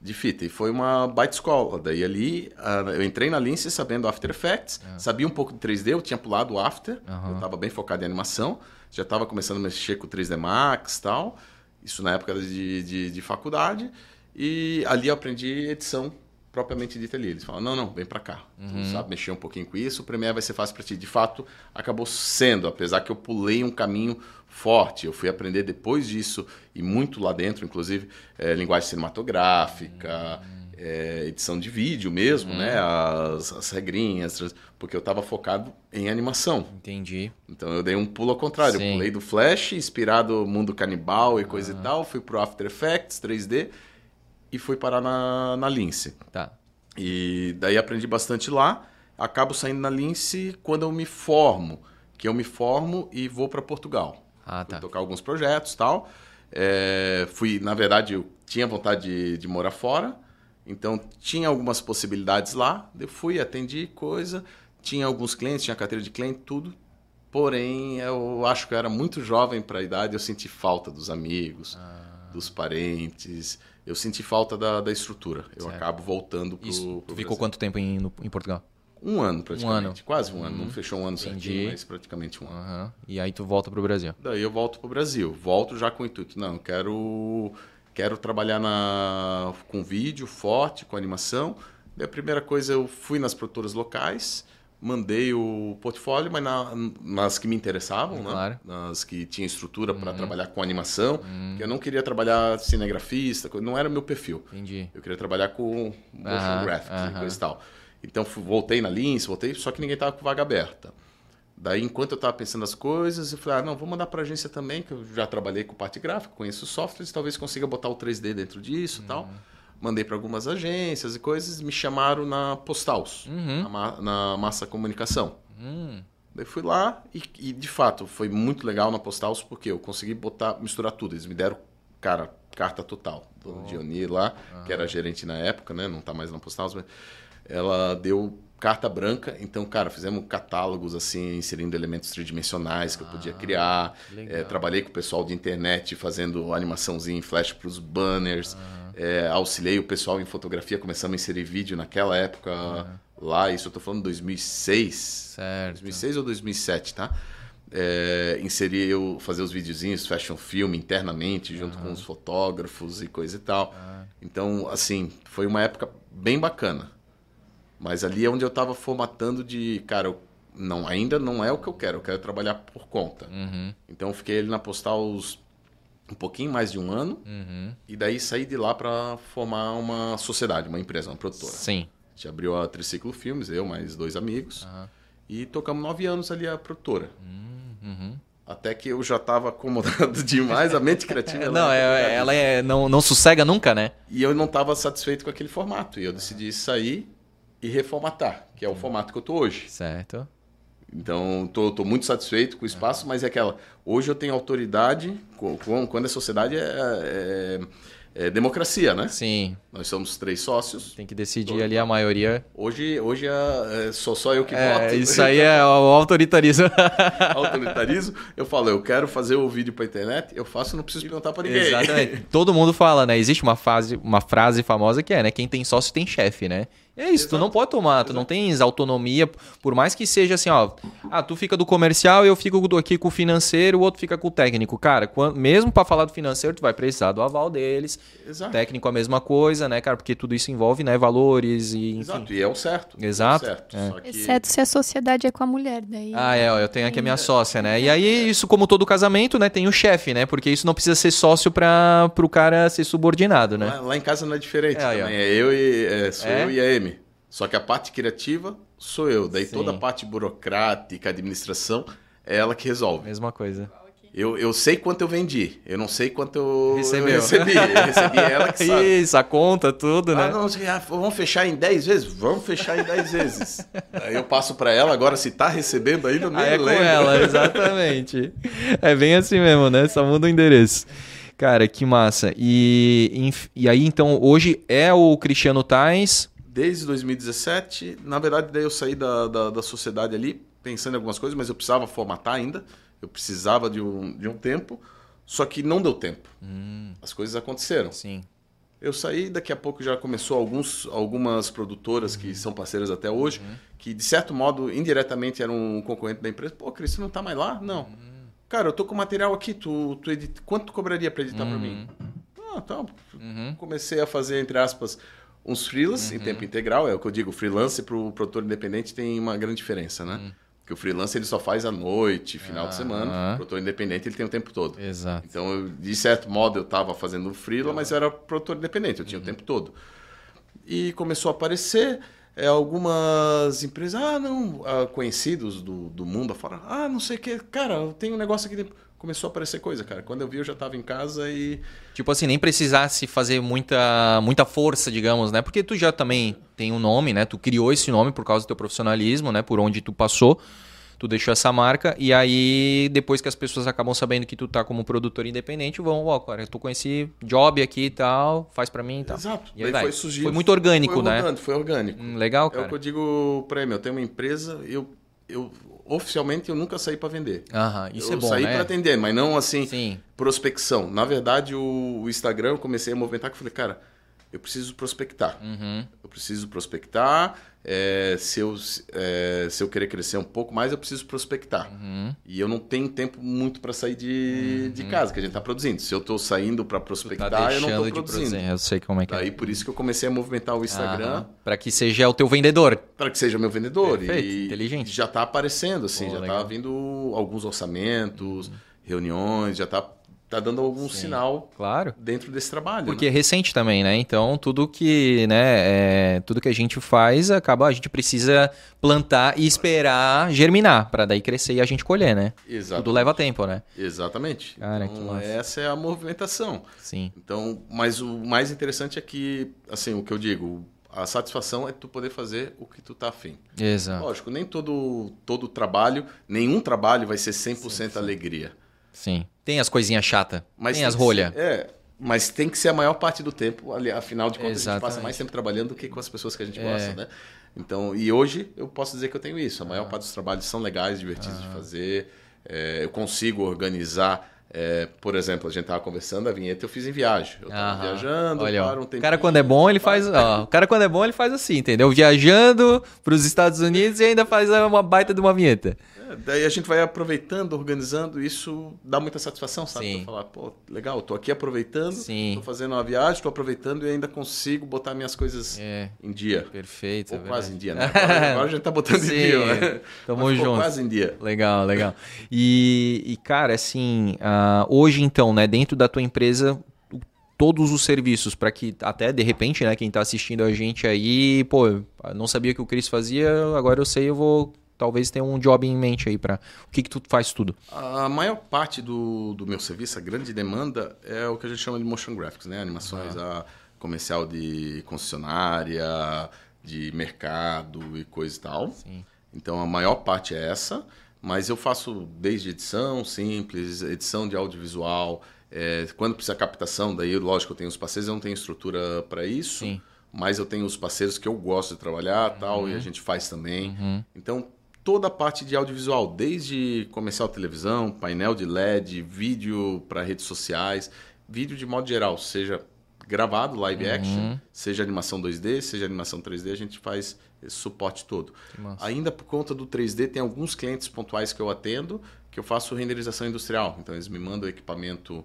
de fita. E foi uma baita escola. Daí ali, uh, eu entrei na Lince sabendo After Effects, uhum. sabia um pouco de 3D, eu tinha pulado o After, uhum. eu estava bem focado em animação, já estava começando a mexer com 3D Max e tal, isso na época de, de, de faculdade. E ali eu aprendi edição propriamente dita ali. Eles falam, não, não, vem para cá. Uhum. Tu sabe mexer um pouquinho com isso, o Premiere vai ser fácil para ti. De fato, acabou sendo, apesar que eu pulei um caminho forte. Eu fui aprender depois disso, e muito lá dentro, inclusive, é, linguagem cinematográfica, uhum. é, edição de vídeo mesmo, uhum. né? As, as regrinhas, porque eu estava focado em animação. Entendi. Então eu dei um pulo ao contrário. Sim. Eu pulei do Flash, inspirado no mundo canibal e coisa e tal, fui pro After Effects 3D e fui parar na, na Lince. Tá. E daí aprendi bastante lá. Acabo saindo na Lince quando eu me formo. Que eu me formo e vou para Portugal. Ah, tá. Fui tocar alguns projetos tal. É, fui, na verdade, eu tinha vontade de, de morar fora. Então, tinha algumas possibilidades lá. Eu fui, atendi coisa. Tinha alguns clientes, tinha carteira de cliente, tudo. Porém, eu acho que eu era muito jovem para a idade. Eu senti falta dos amigos, ah. dos parentes eu senti falta da, da estrutura. Eu certo. acabo voltando para o Ficou Brasil. quanto tempo em, no, em Portugal? Um ano, praticamente. Um ano. Quase um ano. Não uhum. fechou um ano Entendi. certinho, mas praticamente um ano. Uhum. E aí tu volta para o Brasil? Daí eu volto para o Brasil. Volto já com o intuito. Não, quero, quero trabalhar na, com vídeo forte, com animação. Daí a primeira coisa, eu fui nas produtoras locais mandei o portfólio, mas na, nas que me interessavam, né? claro. né? nas que tinha estrutura para uhum. trabalhar com animação. Uhum. Eu não queria trabalhar cinegrafista, não era o meu perfil. Entendi. Eu queria trabalhar com motion uhum. graphics e coisa e tal. Então voltei na Lince, voltei, só que ninguém estava com vaga aberta. Daí, enquanto eu estava pensando as coisas, eu falei, ah, não, vou mandar para a agência também, que eu já trabalhei com parte gráfica, conheço softwares, talvez consiga botar o 3D dentro disso e tal. Mandei para algumas agências e coisas, me chamaram na Postals, uhum. na, na, Massa Comunicação. Uhum. Daí fui lá e, e, de fato, foi muito legal na Postals porque eu consegui botar, misturar tudo. Eles me deram, cara, carta total. Dona oh. Lá, uhum. que era gerente na época, né? Não está mais na Postals, mas ela deu carta branca. Então, cara, fizemos catálogos assim, inserindo elementos tridimensionais que eu podia ah, criar. É, trabalhei com o pessoal de internet fazendo animaçãozinha em flash para os banners. Ah é, auxiliei o pessoal em fotografia, começamos a inserir vídeo naquela época uhum. lá, isso eu tô falando 2006. Certo. 2006 ou 2007, tá? É, inseri eu fazer os videozinhos, fashion film internamente, junto uhum. com os fotógrafos e coisa e tal. Uhum. Então, assim, foi uma época bem bacana. Mas ali é onde eu estava formatando de, cara, eu, não, ainda não é o que eu quero, eu quero trabalhar por conta. Uhum. Então, eu fiquei ali na Postal os um pouquinho mais de um ano. Uhum. E daí saí de lá para formar uma sociedade, uma empresa, uma produtora. Sim. A gente abriu a Triciclo Filmes, eu mais dois amigos. Uhum. E tocamos nove anos ali a produtora. Uhum. Até que eu já estava acomodado demais, a mente criativa. ela não, é, ela é, não, não sossega nunca, né? E eu não estava satisfeito com aquele formato. E eu decidi sair e reformatar, que é o formato que eu tô hoje. Certo. Então, estou muito satisfeito com o espaço, mas é aquela. Hoje eu tenho autoridade, quando a sociedade é, é, é, democracia, né? Sim. Nós somos três sócios. Tem que decidir ali a maioria. Hoje, hoje é, é sou só eu que é, voto. Isso aí é o autoritarismo. autoritarismo. Eu falo, eu quero fazer o vídeo para internet, eu faço, não preciso perguntar para ninguém. Exatamente. Todo mundo fala, né? Existe uma, fase, uma frase famosa que é, né? Quem tem sócio tem chefe, né? É isso, Exato. tu não pode tomar, tu Exato. não tens autonomia, por mais que seja assim, ó, ah, tu fica do comercial e eu fico aqui com o financeiro, o outro fica com o técnico. Cara, quando, mesmo para falar do financeiro, tu vai precisar do aval deles. Exato. Técnico a mesma coisa, né, cara? Porque tudo isso envolve, né, valores e enfim. Exato, e é o certo. Exato. É o certo. É. Que... Exceto se a sociedade é com a mulher, daí. Ah, é, ó, eu tenho aqui a minha sócia, né? E aí isso como todo casamento, né, tem o chefe, né? Porque isso não precisa ser sócio para pro cara ser subordinado, né? Lá, lá, em casa não é diferente é, também. É eu e é, sou é? eu e a Amy. Só que a parte criativa sou eu. Daí Sim. toda a parte burocrática, administração, é ela que resolve. Mesma coisa. Eu, eu sei quanto eu vendi, eu não sei quanto eu, Recebeu. eu recebi. Eu recebi ela que sabe. Isso, a conta, tudo, né? Ah, não, ah, vamos fechar em 10 vezes? Vamos fechar em 10 vezes. Aí eu passo para ela, agora se tá recebendo ainda, nem Aí é lembro. com ela, exatamente. é bem assim mesmo, né? Só muda o endereço. Cara, que massa. E, e aí, então, hoje é o Cristiano Tais desde 2017. Na verdade, daí eu saí da, da, da, sociedade ali, pensando em algumas coisas, mas eu precisava formatar ainda. Eu precisava de um, de um tempo. Só que não deu tempo. Hum. As coisas aconteceram. Sim. Eu saí, daqui a pouco já começou alguns, algumas produtoras uhum. que são parceiras até hoje, uhum. que de certo modo, indiretamente eram um concorrente da empresa. Pô, Cris, você não tá mais lá? Não. Uhum. Cara, eu tô com material aqui, tu, tu edita... quanto tu cobraria para editar para mim? Uhum. Ah, então, comecei a fazer, entre aspas, uns freelas uhum. em tempo integral, é o que eu digo, freelance para o produtor independente tem uma grande diferença, né? Uhum. Porque o freelance ele só faz à noite, final ah, de semana. O produtor independente ele tem o tempo todo. Exato. Então, eu, de certo modo, eu estava fazendo freela, mas eu era produtor independente, eu tinha uhum. o tempo todo. E começou a aparecer é, algumas empresas, ah, não, ah, conhecidos do, do mundo afora, ah, não sei o que, cara, eu tenho um negócio aqui dentro começou a aparecer coisa, cara. Quando eu vi, eu já estava em casa e. Tipo assim, nem precisasse fazer muita, muita força, digamos, né? Porque tu já também tem um nome, né? Tu criou esse nome por causa do teu profissionalismo, né? Por onde tu passou tu deixou essa marca e aí depois que as pessoas acabam sabendo que tu tá como produtor independente, vão, ó, oh, cara, com esse job aqui e tal, faz para mim e tal. Exato. E aí foi surgindo. Foi muito orgânico, foi né? Rodando, foi orgânico. Hum, legal, cara. É o que eu digo pra mim, eu tenho uma empresa, eu eu oficialmente eu nunca saí para vender. Aham, isso eu é bom, saí né? para atender, mas não assim Sim. prospecção. Na verdade, o, o Instagram eu comecei a movimentar que eu falei, cara, eu preciso prospectar. Uhum. Eu preciso prospectar. É, se, eu, é, se eu querer crescer um pouco mais, eu preciso prospectar. Uhum. E eu não tenho tempo muito para sair de, uhum. de casa, que a gente está produzindo. Se eu estou saindo para prospectar, tá eu não estou produzindo. eu sei como é que Daí é. por isso que eu comecei a movimentar o Instagram. Para que seja o teu vendedor. Para que seja meu vendedor. Perfeito, e inteligente. já está aparecendo, assim, Pô, já está vindo alguns orçamentos, reuniões, já está tá dando algum Sim, sinal claro. dentro desse trabalho. Porque né? é recente também, né? Então tudo que, né, é, tudo que a gente faz acaba a gente precisa plantar e esperar germinar para daí crescer e a gente colher, né? Exatamente. Tudo leva tempo, né? Exatamente. Cara, então, essa é a movimentação. Sim. Então, mas o mais interessante é que, assim, o que eu digo, a satisfação é tu poder fazer o que tu tá afim. Exato. Lógico, nem todo todo trabalho, nenhum trabalho vai ser 100% sim, sim. alegria. Sim. Tem as coisinhas chatas. Tem, tem as rolhas. É, mas tem que ser a maior parte do tempo, afinal de contas, Exatamente. a gente passa mais tempo trabalhando do que com as pessoas que a gente é. gosta, né? Então, e hoje eu posso dizer que eu tenho isso. A maior ah. parte dos trabalhos são legais, divertidos ah. de fazer. É, eu consigo organizar. É, por exemplo, a gente estava conversando, a vinheta eu fiz em viagem. Eu estava viajando, Olha, para um O cara quando é bom, ele faz. Ó, o cara quando é bom, ele faz assim, entendeu? Viajando para os Estados Unidos e ainda faz uma baita de uma vinheta. É, daí a gente vai aproveitando, organizando, isso dá muita satisfação, sabe? Sim. Pra falar, pô, legal, tô aqui aproveitando, Sim. tô fazendo uma viagem, tô aproveitando e ainda consigo botar minhas coisas é. em dia. Perfeito. Ou é quase em dia, né? Agora, agora a gente tá botando Sim. em dia, né? Tamo Mas, junto. Pô, quase em dia. Legal, legal. E, e cara, assim, uh, hoje então, né, dentro da tua empresa, todos os serviços para que até de repente, né, quem está assistindo a gente aí, pô, não sabia que o Cris fazia, agora eu sei, eu vou talvez tenha um job em mente aí para o que que tu faz tudo. A maior parte do, do meu serviço, a grande demanda é o que a gente chama de motion graphics, né, animações a comercial de concessionária, de mercado e coisa e tal. Sim. Então a maior parte é essa, mas eu faço desde edição simples, edição de audiovisual, é, quando precisa captação, daí lógico eu tenho os parceiros, eu não tenho estrutura para isso. Sim mas eu tenho os parceiros que eu gosto de trabalhar uhum. tal e a gente faz também. Uhum. Então toda a parte de audiovisual, desde comercial televisão, painel de LED, vídeo para redes sociais, vídeo de modo geral, seja gravado, live uhum. action, seja animação 2D, seja animação 3D, a gente faz esse suporte todo. Ainda por conta do 3D, tem alguns clientes pontuais que eu atendo que eu faço renderização industrial. Então eles me mandam equipamento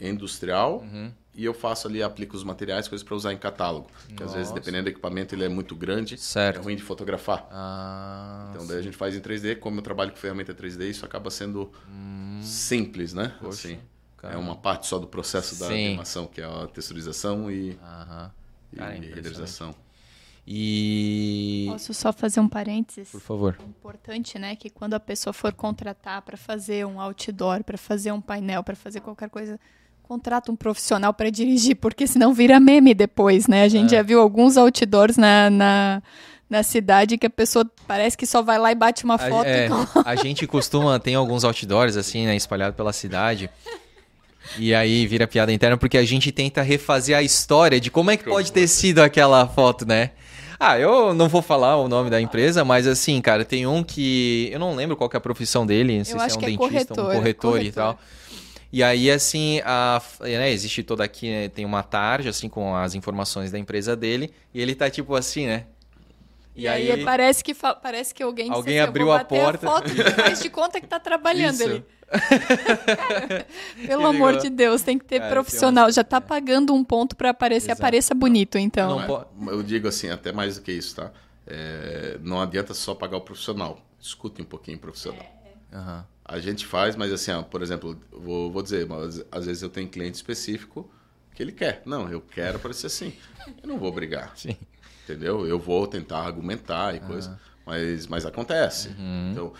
industrial uhum e eu faço ali, aplico os materiais, coisas para usar em catálogo. Que às vezes, dependendo do equipamento, ele é muito grande, certo. é ruim de fotografar. Ah, então, daí a gente faz em 3D. Como eu trabalho com ferramenta 3D, isso acaba sendo hum, simples, né? Poxa, assim, é uma parte só do processo da Sim. animação, que é a texturização e, Aham. E renderização. E. Posso só fazer um parênteses? Por favor. É importante, né? Que quando a pessoa for contratar para fazer um outdoor, para fazer um painel, para fazer qualquer coisa contrata um profissional para dirigir, porque senão vira meme depois, né? A gente é. já viu alguns outdoors na, na, na, cidade que a pessoa parece que só vai lá e bate uma foto. A, é, a gente costuma, tem alguns outdoors assim, né, espalhados pela cidade. E aí vira piada interna porque a gente tenta refazer a história de como é que pode ter sido aquela foto, né? Ah, eu não vou falar o nome da empresa, mas assim, cara, tem um que. Eu não lembro qual é a profissão dele, não sei eu se é um é dentista, corretor, um corretor, corretor, e tal. E aí, assim, a, né, existe toda aqui, né, tem uma tarja, assim, com as informações da empresa dele, e ele tá tipo assim, né? E, e aí, aí, parece que parece que alguém alguém assim, abriu a porta, a foto faz de conta que tá trabalhando ali. Pelo amor de Deus, tem que ter Cara, profissional. Já tá pagando um ponto para aparecer, Exato. apareça bonito, então. Não, eu digo assim, até mais do que isso, tá? É, não adianta só pagar o profissional. Escute um pouquinho o profissional. É. Uhum. A gente faz, mas assim, ó, por exemplo, vou, vou dizer, mas, às vezes eu tenho cliente específico que ele quer. Não, eu quero aparecer assim. Eu não vou brigar. Sim. Entendeu? Eu vou tentar argumentar e coisa, mas, mas acontece. Uhum. Então,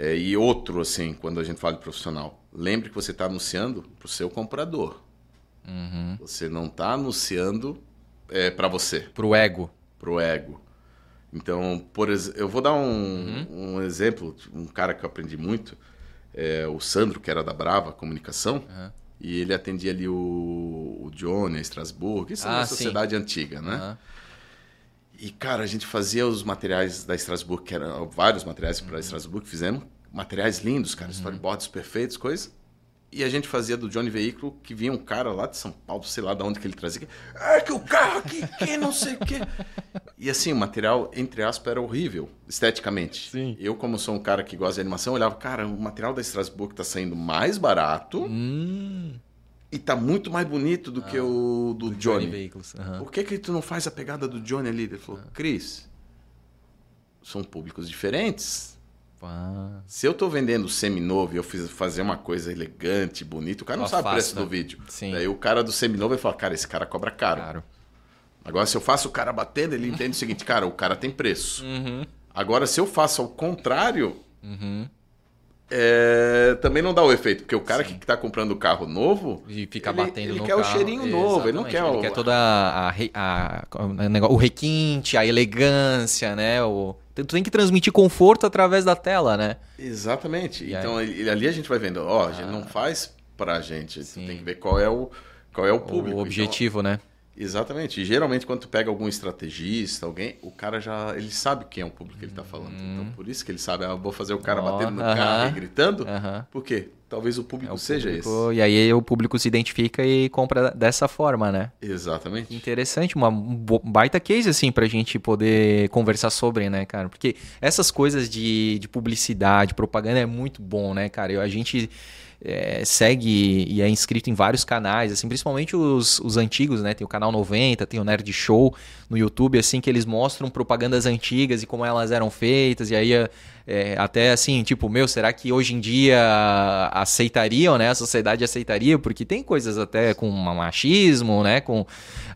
é, e outro, assim, quando a gente fala de profissional, lembre que você está anunciando para o seu comprador. Uhum. Você não está anunciando é, para você. Para o ego. pro ego. Então, por ex... eu vou dar um, Uhum. um exemplo, um cara que eu aprendi muito, é o Sandro, que era da Brava Comunicação, Aham. e ele atendia ali o, o Johnny, a Estrasburgo, isso é Ah, uma sim. sociedade antiga, né? Aham. E, cara, a gente fazia os materiais da Estrasburgo, que eram vários materiais para Estrasburgo que fizemos, materiais lindos, cara, storyboards perfeitos, coisas. E a gente fazia do Johnny Veículo, que vinha um cara lá de São Paulo, sei lá de onde que ele trazia. É que o carro aqui, que não sei o quê. E assim, o material, entre aspas, era horrível, esteticamente. Sim. Eu, como sou um cara que gosta de animação, olhava, cara, o material da Estrasburgo tá saindo mais barato Hum, e tá muito mais bonito do que o do, Johnny Johnny. Veículos. aham. Por que que tu não faz a pegada do Johnny ali? Ele falou, Cris, são públicos diferentes. Pá. Se eu tô vendendo seminovo e eu fiz fazer uma coisa elegante, bonita, o cara não sabe o preço do vídeo. Sim. Daí o cara do seminovo vai falar, cara, esse cara cobra caro. Claro. Agora, se eu faço o cara batendo, ele entende o seguinte, cara, o cara tem preço. Uhum. Agora, se eu faço ao contrário, Uhum. É, também não dá o efeito. Porque o cara que tá comprando o carro novo, E fica Ele- batendo ele no quer o carro. cheirinho novo, ele não Exatamente. quer Ele o- quer toda a, a- o negócio- o requinte, a elegância, né? O, tu tem que transmitir conforto através da tela, né? Exatamente. E aí? então ele- ali a gente vai vendo, ó, a gente não faz pra gente, tu Sim. tem que ver qual é o qual é o público. o Então, objetivo, né? Exatamente. E geralmente quando tu pega algum estrategista, alguém, o cara já ele sabe quem é o público que ele tá falando. Então por isso que ele sabe, ah, vou fazer o cara Hum. Ó, batendo no aham. carro e gritando. Aham. Por quê? Talvez o público É o seja público- E aí o público se identifica e compra dessa forma, né? esse. Exatamente. Interessante, uma baita case, assim, pra gente poder conversar sobre, né, cara? Porque essas coisas de, de publicidade, propaganda é muito bom, né, cara? Eu- A gente é, segue e é inscrito em vários canais, assim, principalmente os, os antigos, né? Tem o canal 90, tem o Nerd Show no YouTube, assim, que eles mostram propagandas antigas e como elas eram feitas, e aí é, é, até assim, tipo, meu, será que hoje em dia aceitariam, né? A sociedade aceitaria? Porque tem coisas até com machismo, né? Com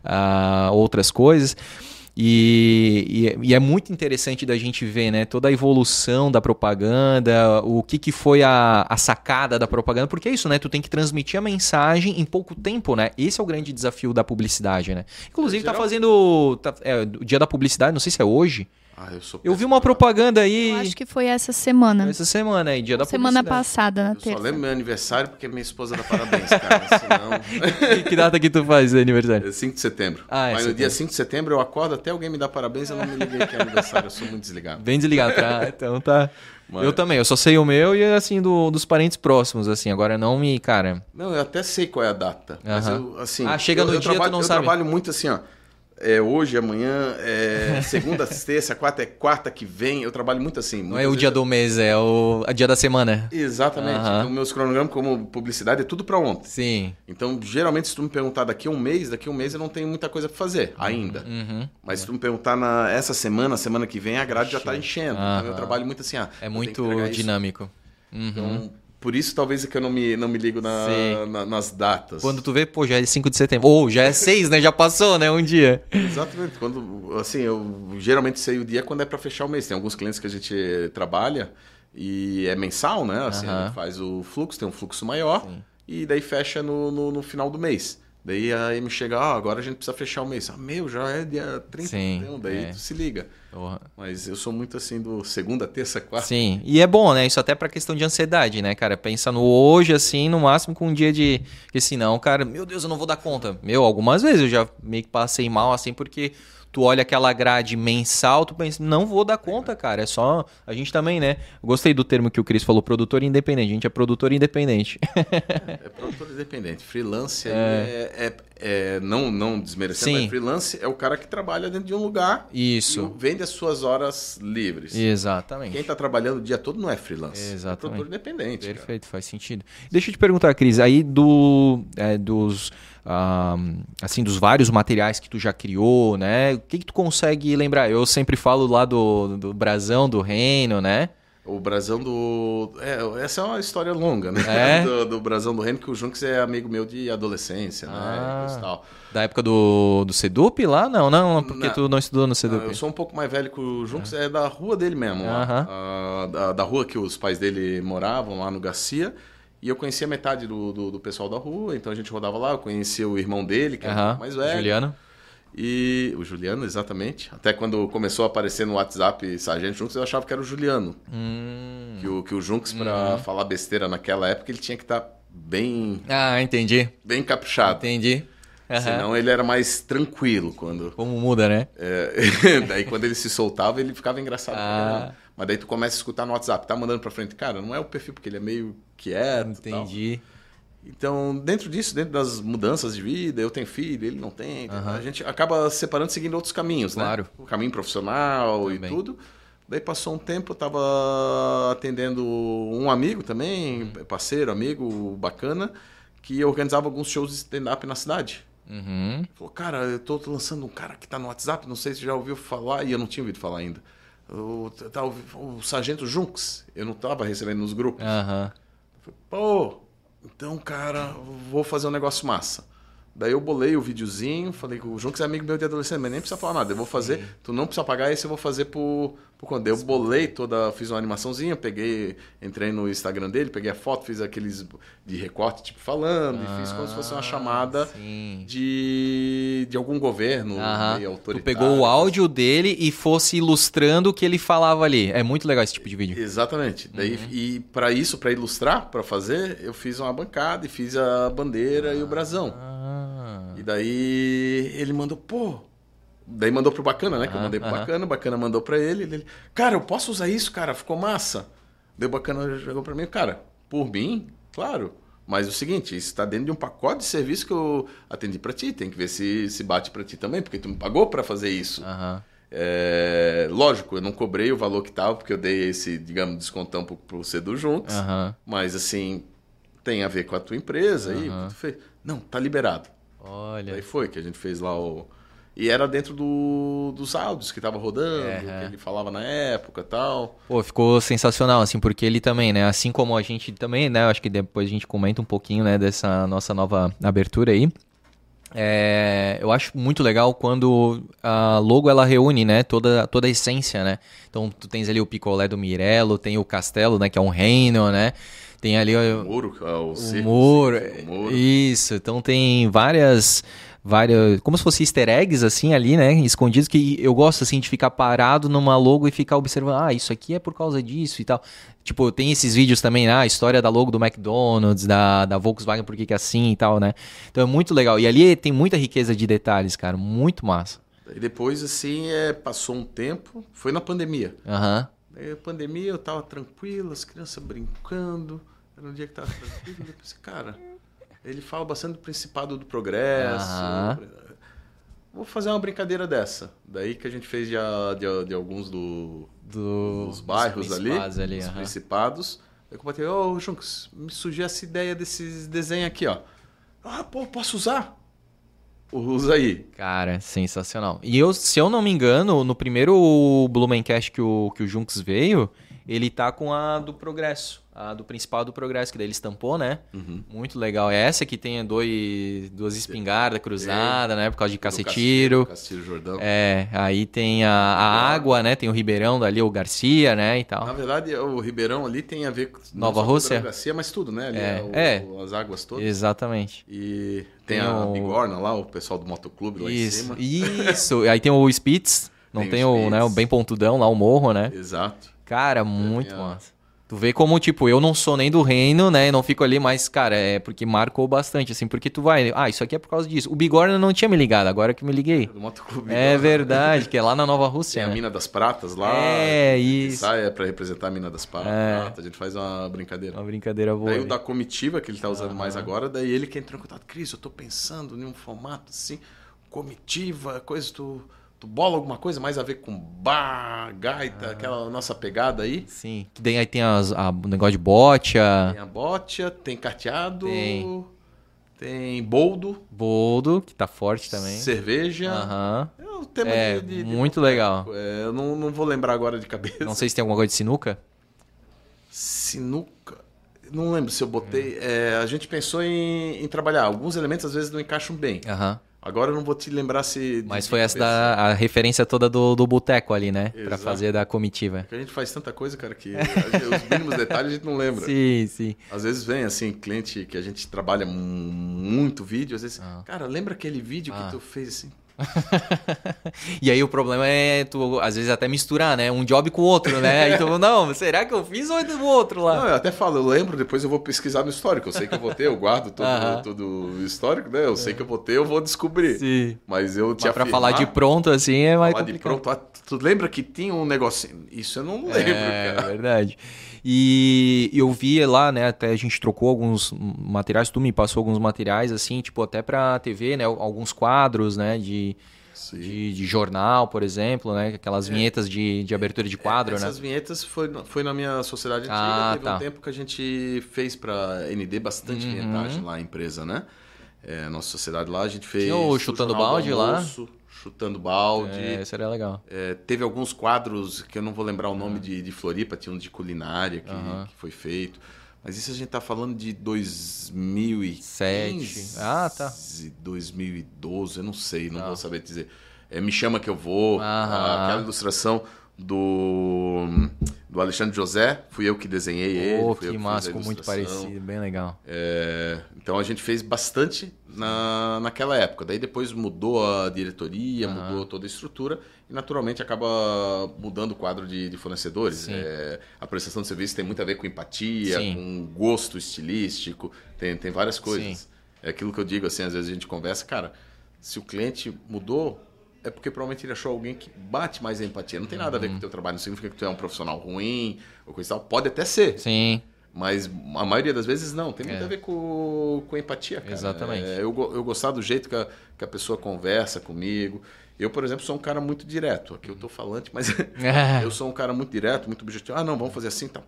ah, outras coisas. E, e- e é muito interessante da gente ver, né? Toda a evolução da propaganda, o que, que foi a, a sacada da propaganda, porque é isso, né? Tu tem que transmitir a mensagem em pouco tempo, né? Esse é o grande desafio da publicidade, né? Inclusive, tá fazendo. tá- é, o dia da publicidade, não sei se é hoje. Ah, eu sou Eu vi uma propaganda aí Eu acho que foi essa semana. essa semana aí, dia da Semana passada, na Eu só terça. lembro meu aniversário porque minha esposa dá parabéns, cara. Senão. que data que tu faz aniversário? É 5 de setembro. Ah, é Mas no setembro. dia 5 de setembro eu acordo até alguém me dar parabéns, eu não me liguei que é aniversário, eu sou muito desligado. Bem desligado, tá? Então tá. Mas- Eu também, eu só sei o meu e assim do, dos parentes próximos, assim. Agora não me, cara. Não, eu até sei qual é a data. Mas eu, assim. Ah, chega eu, no eu dia, tu trabalho, não eu sabe. trabalho muito assim, ó. É hoje, amanhã, é segunda, terça, quarta, é quarta que vem. Eu trabalho muito assim. Não é o dia do mês, é o a dia da semana. Exatamente. Aham. Então, meus cronogramas como publicidade é tudo pra ontem. Sim. Então, geralmente, se tu me perguntar daqui a um mês, daqui a um mês eu não tenho muita coisa pra fazer ainda. Uhum. Mas se tu me perguntar na, essa semana, semana que vem, a grade já tá enchendo. Então, eu trabalho muito assim, ah, É muito dinâmico. Uhum. Então, por isso talvez é que eu não me, não me ligo na- Sim. na- nas datas. Quando tu vê, pô, já é 5 de setembro. Ou já é 6, né? Já passou, né? Um dia. Exatamente. Quando, assim, eu geralmente sei o dia quando é para fechar o mês. Tem alguns clientes que a gente trabalha e é mensal, né? Assim, a gente faz o fluxo, tem um fluxo maior e daí fecha no, no, no final do mês. Daí aí me chega, ah, agora a gente precisa fechar o mês. Ah, meu, já é dia 30 Sim, então, daí é. tu se liga. Mas eu sou muito assim do segunda, terça, quarta. Sim, e é bom, né? Isso até pra questão de ansiedade, né, cara? Pensa no hoje, assim, no máximo com um dia de. Porque senão, cara, meu Deus, eu não vou dar conta. Meu, algumas vezes eu já meio que passei mal, assim, porque tu olha aquela grade mensal, tu pensa, não vou dar conta, cara. É só. A gente também, né? Eu gostei do termo que o Cris falou, produtor independente. A gente é produtor independente. É produtor independente. Freelance aí é, é- é- não, não desmerecendo, Sim. freelance é o cara que trabalha dentro de um lugar Isso. e vende as suas horas livres. Exatamente. Quem está trabalhando o dia todo não é freelance. Exatamente. É produtor independente. cara. Perfeito, faz sentido. Deixa eu te perguntar, Cris, aí do, é, dos, ah, assim, dos vários materiais que tu já criou, né? O que, que tu consegue lembrar? Eu sempre falo lá do, do brasão, do reino, né? O brasão do. É, essa é uma história longa, né? É? Do, do brasão do reino, que o Junks é amigo meu de adolescência, né? Ah. e tal. Da época do, do Sedup lá? Não, não, porque Não. tu não estudou no Sedup. eu sou um pouco mais velho que o Junks, é da rua dele mesmo. lá. Aham. Ah, da, da rua que os pais dele moravam, lá no Garcia. E eu conhecia metade do, do, do pessoal da rua, então a gente rodava lá. Eu conhecia o irmão dele, que era um Aham, pouco mais velho. Juliano. E o Juliano, exatamente. Até quando começou a aparecer no WhatsApp Sargento Junks, eu achava que era o Juliano. Hum. Que o, que o Junks, pra falar besteira naquela época, ele tinha que estar bem, Ah, entendi. bem caprichado. Entendi. Aham. Senão ele era mais tranquilo quando. Como muda, né? É, daí quando ele se soltava, ele ficava engraçado. Ah. Mas daí tu começa a escutar no WhatsApp, tá mandando pra frente. Cara, não é o perfil, porque ele é meio quieto. e tal. Então, dentro disso, dentro das mudanças de vida, eu tenho filho, ele não tem. A gente acaba separando, seguindo outros caminhos, Claro. né? O caminho profissional Também. e tudo. Daí passou um tempo, eu tava atendendo um amigo também, parceiro, amigo, bacana, que organizava alguns shows de stand-up na cidade. Uhum. Falou, cara, eu tô lançando um cara que tá no WhatsApp, não sei se já ouviu falar, e eu não tinha ouvido falar ainda. O, tá, o, o Sargento Junks, eu não tava recebendo nos grupos. Aham. Pô, então, cara, vou fazer um negócio massa. Daí eu bolei o videozinho, falei que o Junks é amigo meu de adolescente, mas nem precisa falar nada. Eu vou fazer, tu não precisa pagar, esse eu vou fazer por, quando. Eu bolei toda, fiz uma animaçãozinha, peguei, entrei no Instagram dele, peguei a foto, fiz aqueles de recorte, tipo, falando, e fiz como se fosse uma chamada Ah, Sim. de, de algum governo Aham. meio Tu autoritário. pegou o áudio dele e fosse ilustrando o que ele falava ali. É muito legal esse tipo de vídeo. Exatamente. Daí, Uhum. E para isso, para ilustrar, para fazer, eu fiz uma bancada e fiz a bandeira e o brasão. Ah. E daí ele mandou, pô. Daí mandou pro Bacana, né? Que eu Aham, mandei pro. Bacana, o Bacana mandou pra ele, ele. Cara, eu posso usar isso, cara? Ficou massa. O Bacana jogou pra mim, cara, por mim, claro. Mas é o seguinte, isso tá dentro de um pacote de serviço que eu atendi pra ti. Tem que ver se se bate pra ti também, porque tu me pagou pra fazer isso. Aham. É, lógico, eu não cobrei o valor que tava, porque eu dei esse, digamos, descontão pro, pro Cedo Juntos. Aham. Mas assim, tem a ver com a tua empresa aí, o que tu fez. Não, tá liberado. Olha. Daí foi que a gente fez lá o. E era dentro do, dos áudios que tava rodando, É, que é. ele falava na época e tal. Pô, ficou sensacional, assim, porque ele também, né? Assim como a gente também, né? Acho que depois a gente comenta um pouquinho, né, dessa nossa nova abertura aí. É, eu acho muito legal quando a logo ela reúne, né, toda, toda a essência, né? Então tu tens ali o picolé do Mirello, tem o castelo, né, que é um reino, né? Tem ali O o, muro, o, o muro. Isso, então tem várias várias, como se fosse easter eggs assim ali, né, escondidos que eu gosto assim de ficar parado numa logo e ficar observando, ah, isso aqui é por causa disso e tal. Tipo, tem esses vídeos também, ah, a história da logo do McDonald's, da, da Volkswagen, por que que é assim e tal, né? Então é muito legal. E ali tem muita riqueza de detalhes, cara, muito massa. E depois, assim, é, passou um tempo, foi na pandemia. Aham. Aí, a pandemia, eu tava tranquilo, as crianças brincando. Era um dia que tava tranquilo. Eu pensei, cara, ele fala bastante do Principado do Progresso. Aham. Vou fazer uma brincadeira dessa. Daí que a gente fez de, de, de alguns do, Do, dos bairros ali, principados ali dos aham. principados. Eu botei, ô Junks, me surgiu essa ideia desses desenhos aqui, ó. Ah, pô, posso usar? Usa aí. Cara, sensacional. E eu, se eu não me engano, no primeiro Blumencast que o, que o Junks veio, ele tá com a do Progresso. A do principal do Progresso, que daí ele estampou, né? Uhum. Muito legal. É essa que tem dois, duas espingardas cruzadas, né? Por causa de cacetiro. Castilho Jordão. É, aí tem a, a água, né? Tem o Ribeirão dali, o Garcia, né? E tal. Na verdade, o Ribeirão ali tem a ver com Nova com Rússia? Ribeirão Garcia, mas tudo, né? Ali É, o- é. o- as águas todas. Exatamente. E tem, Tem a o- Bigorna lá, o pessoal do motoclube lá em Isso, cima. isso. Aí tem o Spitz, não Tem o tem, o, né, o bem pontudão lá, o morro, né? Exato. Cara, muito tem a- massa. Tu vê como, tipo, eu não sou nem do reino, né? Não fico ali, mas, cara, é porque marcou bastante, assim, porque tu vai. Ah, isso aqui é por causa disso. O Bigorna não tinha me ligado, agora que me liguei. Do motoclube. É Bigorna. verdade, que é lá na Nova Tem Rússia. a né? Mina das Pratas lá. É, isso. Sai é pra representar a Mina das Pratas. É. A gente faz uma brincadeira. Uma brincadeira boa. Daí o da comitiva, que ele tá usando mais agora, daí ele que entrou em contato. Cris, eu tô pensando em um formato assim, comitiva, coisa, tu, tu bola alguma coisa mais a ver com bar, gaita, aquela nossa pegada aí. Sim, que daí aí tem as, a- o negócio de botia, Tem a botia, tem carteado, Tem. tem boldo, boldo, que tá forte também. cerveja. Aham. É o tema É, de, de- de muito boteco. legal. É, eu não, não vou lembrar agora de cabeça. Não sei se tem alguma coisa de sinuca. Sinuca. Não lembro se eu botei. É, a gente pensou em, em trabalhar. Alguns elementos às vezes não encaixam bem. Aham. Agora eu não vou te lembrar se. Mas foi essa da, a referência toda do, do boteco ali, né? Pra Exato. fazer da comitiva. Porque a gente faz tanta coisa, cara, que os mínimos detalhes a gente não lembra. Sim, sim. Às vezes vem assim, cliente que a gente trabalha mu- muito vídeo, às vezes, Ah. cara, lembra aquele vídeo Ah. que tu fez assim? e aí o problema é tu, às vezes, até misturar, né? Um job com o outro, né? Então, não, será que eu fiz ou é do outro lá? Não, eu até falo, eu lembro, depois eu vou pesquisar no histórico. Eu sei que eu vou ter, eu guardo todo, Aham. todo o histórico, né? Eu sei que eu vou ter, eu vou descobrir. Sim. Mas eu te Mas pra falar de pronto, assim, é mais falar de complicado. pronto, ah, tu lembra que tinha um negocinho? Isso eu não lembro, É, cara. verdade. E eu vi lá, né, até a gente trocou alguns materiais, tu me passou alguns materiais, assim, tipo, até pra TV, né, alguns quadros, né, de, de, de jornal, por exemplo, né, aquelas vinhetas de, de abertura de quadro, né. Essas vinhetas foi, na- foi na minha sociedade antiga. Ah, Teve tá. um tempo que a gente fez pra ND bastante Uhum. vinhetagem lá, a empresa, né? É, nossa sociedade lá, a gente fez. Tinha o Chutando Balde lá? Almoço, Chutando balde. É, seria legal. É, teve alguns quadros que eu não vou lembrar o nome de, de Floripa, tinha um de culinária que, Aham. que foi feito. Mas isso a gente tá falando de 2015. Sete. Ah, tá. 2012, eu não sei, não Tá. vou saber dizer. É, Me Chama Que Eu Vou, Aham. aquela ilustração do, do Alexandre José, fui eu que desenhei ele. Eu que massa, ficou muito parecido, bem legal. É, então a gente fez bastante na, naquela época. Daí depois mudou a diretoria, Aham. mudou toda a estrutura e naturalmente acaba mudando o quadro de, de fornecedores. É, a prestação de serviço tem muito a ver com empatia, Sim. com gosto estilístico, tem, tem várias coisas. Sim. É aquilo que eu digo, assim, às vezes a gente conversa, cara, se o cliente mudou, é porque provavelmente ele achou alguém que bate mais a empatia. Não tem nada a ver com o teu trabalho, não significa que tu é um profissional ruim ou coisa e tal. Pode até ser, Sim, mas a maioria das vezes não, tem muito É. a ver com, com empatia, cara. Exatamente. É, eu, eu gostar do jeito que a, que a pessoa conversa comigo. Eu, por exemplo, sou um cara muito direto. Aqui eu tô falante, mas eu sou um cara muito direto, muito objetivo. Ah, não, vamos fazer assim, tá.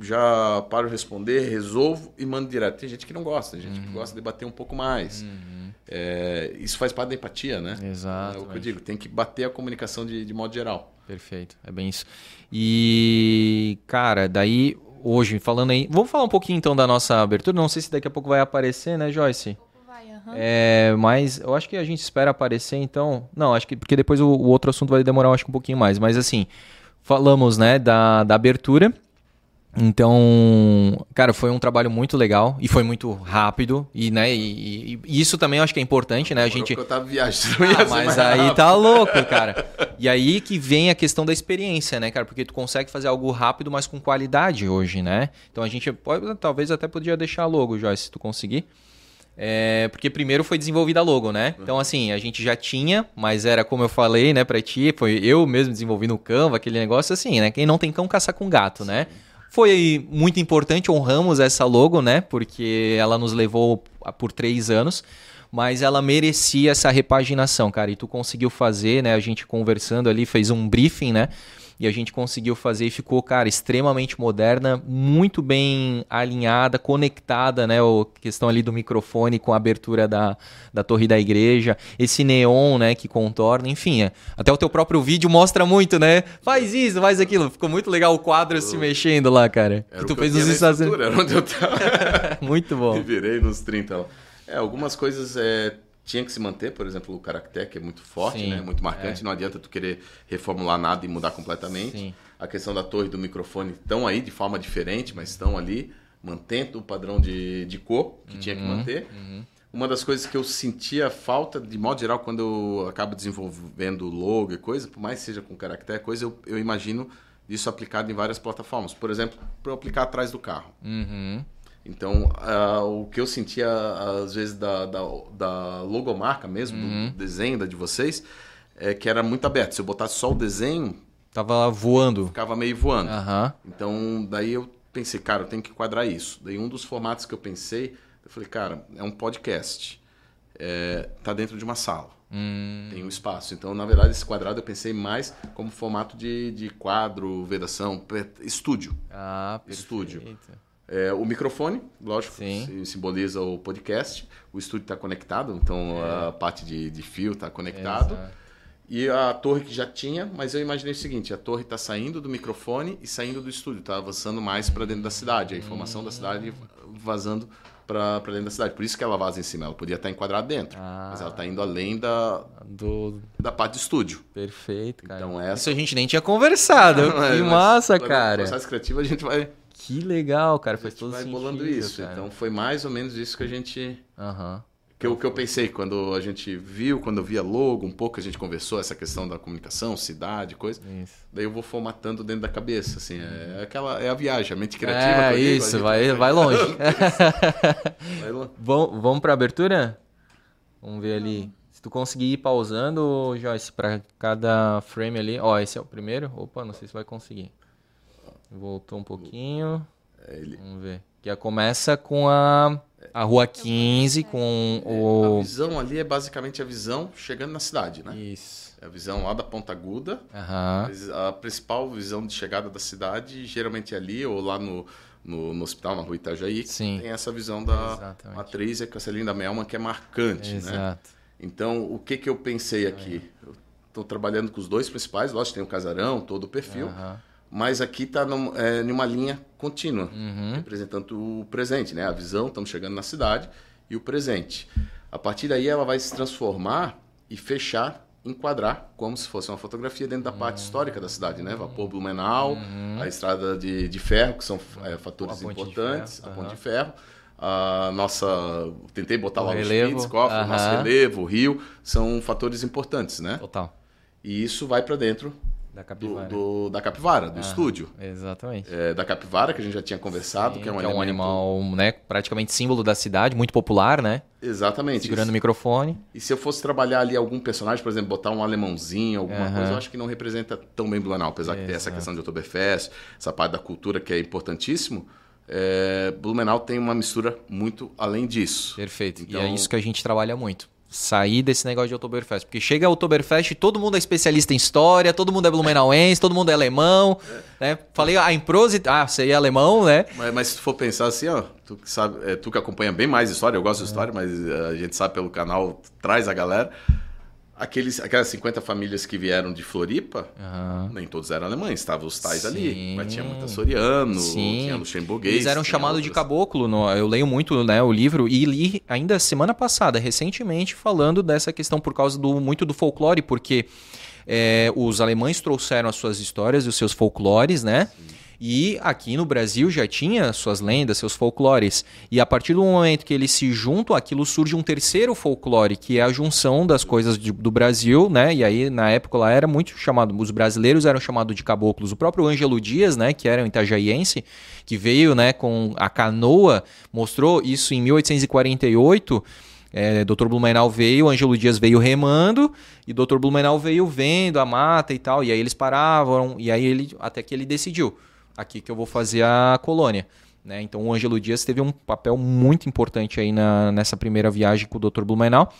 Já paro de responder, resolvo e mando direto. Tem gente que não gosta, tem gente Uhum. que gosta de bater um pouco mais. É, isso faz parte da empatia, né? É o que eu digo, tem que bater a comunicação de, de modo geral. Perfeito, é bem isso. E, cara, daí, hoje, falando aí. Vamos falar um pouquinho então da nossa abertura. Não sei se daqui a pouco vai aparecer, né, Joyce? Vai, aham. É, mas eu acho que a gente espera aparecer, então. Não, acho que. Porque depois o, o outro assunto vai demorar, eu acho que um pouquinho mais. Mas assim, falamos, né, da, da abertura. Então, cara, foi um trabalho muito legal e foi muito rápido. E, né, e, e- isso também eu acho que é importante, né? A gente. eu tava viajando, Ah, mas aí rápido. tá louco, cara. E aí que vem a questão da experiência, né, cara? Porque tu consegue fazer algo rápido, mas com qualidade hoje, né? Então a gente pode, talvez até podia deixar logo, Joyce, se tu conseguir. É, porque primeiro foi desenvolvida a logo, né? Então, assim, a gente já tinha, mas era como eu falei, né, pra ti, foi eu mesmo desenvolvi no Canva, aquele negócio assim, né? Quem não tem cão caça com gato, né? Foi muito importante, honramos essa logo, né? Porque ela nos levou por três anos, mas ela merecia essa repaginação, cara. E tu conseguiu fazer, né? A gente conversando ali, fez um briefing, né? E a gente conseguiu fazer e ficou, cara, extremamente moderna, muito bem alinhada, conectada, né? A questão ali do microfone com a abertura da, da torre da igreja, esse neon, né, que contorna, enfim. é. Até o teu próprio vídeo mostra muito, né? Faz isso, faz aquilo. Ficou muito legal o quadro se mexendo lá, cara. Era que tu que eu fez nos Estados Unidos. estrutura, Era onde eu tava. Muito bom. Me virei nos 30 lá. É, algumas coisas é, tinha que se manter, por exemplo, o caractere, que é muito forte, Sim, né? Muito marcante. Não adianta tu querer reformular nada e mudar completamente. Sim. A questão da torre e do microfone estão aí de forma diferente, mas estão ali, mantendo o padrão de, de cor que tinha que Uhum, manter. Uma das coisas que eu sentia falta, de modo geral, quando eu acabo desenvolvendo logo e coisa, por mais que seja com caractere, coisa, eu, eu imagino isso aplicado em várias plataformas. Por exemplo, para eu aplicar atrás do carro. Uhum. Então, ah, o que eu sentia, às vezes, da, da, da logomarca mesmo, Uhum. do desenho da de vocês, é que era muito aberto. Se eu botasse só o desenho, Tava voando. ficava meio voando. Aham. Então, daí eu pensei, cara, eu tenho que quadrar isso. Daí um dos formatos que eu pensei, eu falei, cara, é um podcast. É, tá dentro de uma sala. Hum, Tem um espaço. Então, na verdade, esse quadrado eu pensei mais como formato de, de quadro, vedação, estúdio. Ah, perfeito. Estúdio. É, o microfone, lógico, Sim. sim- simboliza o podcast. O estúdio está conectado, então a parte de, de fio está conectado. Exato. E a torre que já tinha, mas eu imaginei o seguinte: a torre está saindo do microfone e saindo do estúdio, está avançando mais para dentro da cidade, a informação da cidade vazando para dentro da cidade. Por isso que ela vaza em cima. Ela podia estar enquadrada dentro, Ah. mas ela está indo além da, Do... da parte de estúdio. Perfeito, cara. Então, essa- Isso a gente nem tinha conversado. É, que mas massa, no cara. processo criativo a gente vai, Que legal, cara. gente todo vai bolando isso. cara. Então foi mais ou menos isso que a gente Aham. que o que eu pensei quando a gente viu, quando eu via logo, um pouco a gente conversou essa questão da comunicação, cidade, coisa. Isso. Daí eu vou formatando dentro da cabeça, assim, é aquela é a viagem, a mente criativa. É, digo, isso, gente vai, vai longe. vai longe. Vamos, vamos pra abertura? Vamos ver ali. Se tu conseguir ir pausando, Joyce, pra cada frame ali. Ó, esse é o primeiro. Opa, não sei se vai conseguir. Voltou um pouquinho. É, ele- Vamos ver. Que começa com a, a Rua 15, com A o... visão ali é basicamente a visão chegando na cidade, né? Isso. É a visão lá da Ponta Aguda. Mas A principal visão de chegada da cidade, geralmente é ali ou lá no, no, no hospital, na rua Itajaí, Sim. tem essa visão da Exatamente. matriz e linda Melman que é marcante, né? Exato. Então, o que, que eu pensei aqui? Eu estou trabalhando com os dois principais, lógico, tem o casarão, todo o perfil, Aham. Mas aqui está é, numa linha contínua, Uhum. representando o presente, né? A visão, estamos chegando na cidade, e o presente. A partir daí, ela vai se transformar e fechar, enquadrar, como se fosse uma fotografia dentro da parte Uhum. histórica da cidade, né? Vapor Blumenau, a estrada de, de ferro, que são é, fatores importantes, ferro, a ponte de ferro. A nossa. Tentei botar O lá relevo, os cofres, o nosso relevo, o rio, são fatores importantes, né? Total. E isso vai para dentro Da do, capivara. do- da capivara, do estúdio. Exatamente. É, da capivara, que a gente já tinha conversado, Sim, que é um, que é um animal, né, praticamente símbolo da cidade, muito popular, né? Exatamente. Segurando o microfone. E se eu fosse trabalhar ali algum personagem, por exemplo, botar um alemãozinho, alguma coisa, eu acho que não representa tão bem Blumenau. Apesar que tem essa Exato. questão de Oktoberfest, essa parte da cultura que é importantíssimo, é, Blumenau tem uma mistura muito além disso. Perfeito. Então- E é isso que a gente trabalha muito. Sair desse negócio de Oktoberfest. Porque chega a Oktoberfest todo mundo é especialista em história, todo mundo é blumenauense, todo mundo é alemão. Né? Falei, ah, em prosa, ah, você é alemão, né? Mas, mas se tu for pensar assim, ó, tu que sabe, é, tu que acompanha bem mais história, eu gosto É. de história, mas eh, a gente sabe pelo canal, traz a galera. Aqueles, aquelas 50 famílias que vieram de Floripa, Aham. nem todos eram alemães, estavam os tais ali. Sim. Mas tinha muita Soriano, Sim. tinha Luxemburguês. Eles eram chamados de caboclo. no- eu leio muito né, o livro e li ainda semana passada, recentemente, falando dessa questão por causa do muito do folclore, porque é, os alemães trouxeram as suas histórias e os seus folclores, né? E aqui no Brasil já tinha suas lendas, seus folclores. E a partir do momento que eles se juntam, aquilo surge um terceiro folclore, que é a junção das coisas de- do Brasil, né? E aí, na época lá, era muito chamado. Os brasileiros eram chamados de caboclos. O próprio Ângelo Dias, né? Que era um itajaiense, que veio, né, com a canoa, mostrou isso em 1848. É, Dr. Blumenau veio, Ângelo Dias veio remando e Dr. Blumenau veio vendo a mata e tal. E aí eles paravam, e aí ele até que ele decidiu aqui que eu vou fazer a colônia. Né? Então o Ângelo Dias teve um papel muito importante aí na, nessa primeira viagem com o Dr. Blumenau.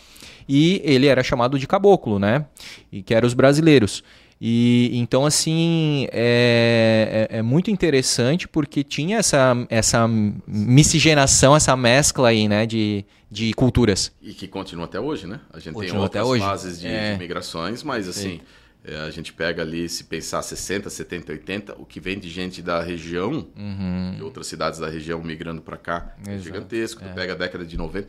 E ele era chamado de caboclo, né? E que eram os brasileiros. E então, assim, é, é, é muito interessante porque tinha essa, essa miscigenação, essa mescla aí, né, de, de culturas. E que continua até hoje, né? A gente tem Continua até outras hoje. fases de, É. de migrações, mas assim, é, a gente pega ali, se pensar 60, 70, 80, o que vem de gente da região, de outras cidades da região migrando para cá, é Uhum. Exato, gigantesco. Tu pega a década de 90.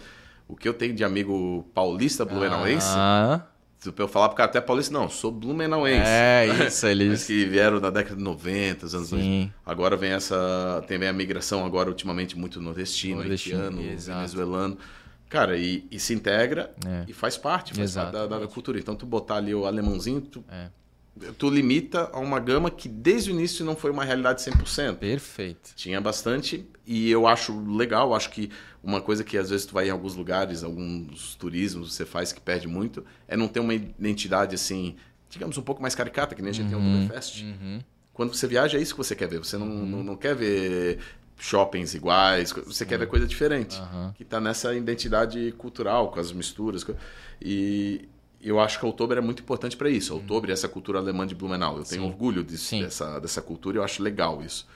O que eu tenho de amigo paulista blumenauense, Ah, se eu falar pro cara até paulista, não, sou blumenauense. é isso, Mas eles... que vieram da década de 90, os anos Sim. 2000. Agora vem essa. Tem a migração agora, ultimamente, muito nordestino, Nordestino, haitiano, exato. venezuelano. Cara, e, e se integra É. e faz parte, faz parte da, da cultura. Então, tu botar ali o alemãozinho, tu, É. tu limita a uma gama que desde o início não foi uma realidade 100%. Perfeito. Tinha bastante e eu acho legal, acho que uma coisa que às vezes tu vai em alguns lugares, alguns turismos você faz que perde muito, é não ter uma identidade assim, digamos, um pouco mais caricata, que nem a gente tem o Oktoberfest. Uhum. Quando você viaja, é isso que você quer ver. Você não, não, não quer ver shoppings iguais, você quer ver coisa diferente. Aham. Que está nessa identidade cultural, com as misturas. E eu acho que Outubro é muito importante para isso. Outubro é essa cultura alemã de Blumenau. Eu tenho Sim. orgulho disso, Sim. dessa, dessa cultura e eu acho legal isso.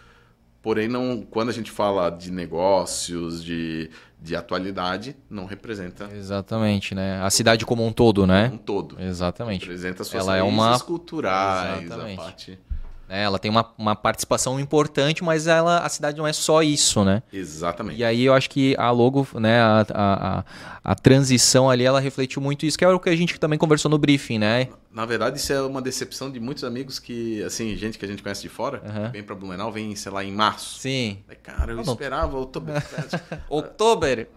Porém, não, quando a gente fala de negócios, de, de atualidade, não representa Exatamente, né? A cidade como um todo, né? um todo. Exatamente. Representa as suas Ela é uma- culturais, Exatamente. a parte... É, Ela tem uma, uma participação importante, mas ela, a cidade não é só isso, né? Exatamente. E aí eu acho que a logo, né, a, a, a, a transição ali, ela refletiu muito isso, que é o que a gente também conversou no briefing, né? Na verdade, isso é uma decepção de muitos amigos que, assim, gente que a gente conhece de fora, Aham. vem pra Blumenau, vem, sei lá, em março. Sim. Cara, eu não. esperava. Outubro.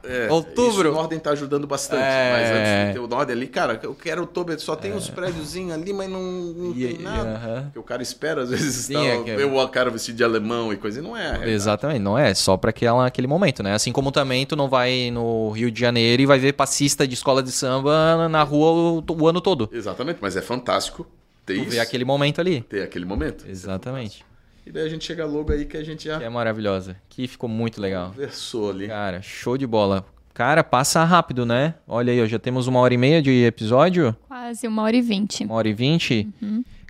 É, Outubro. Isso, o Norden tá ajudando bastante. É. Mas antes de ter o Norden ali, cara, eu quero Oktober, só tem uns prédiozinhos ali, mas não, não E- tem nada. aham. Porque o cara espera, às vezes, Sim, tá, é que- ver o cara vestido de alemão e coisa, e não é. a. Exatamente, não é só para aquela, aquele momento, né? Assim como também tu não vai no Rio de Janeiro e vai ver passista de escola de samba na rua o, o ano todo. Exatamente, mas é fantástico ter Tu isso, vê aquele momento ali. ter aquele momento. Exatamente. E daí a gente chega logo aí que a gente já Que é maravilhosa. Que ficou muito legal. conversou ali. Cara, show de bola. Cara, passa rápido, né? Olha aí, ó, já temos uma hora e meia de episódio. Quase uma hora e vinte. Uma hora e vinte.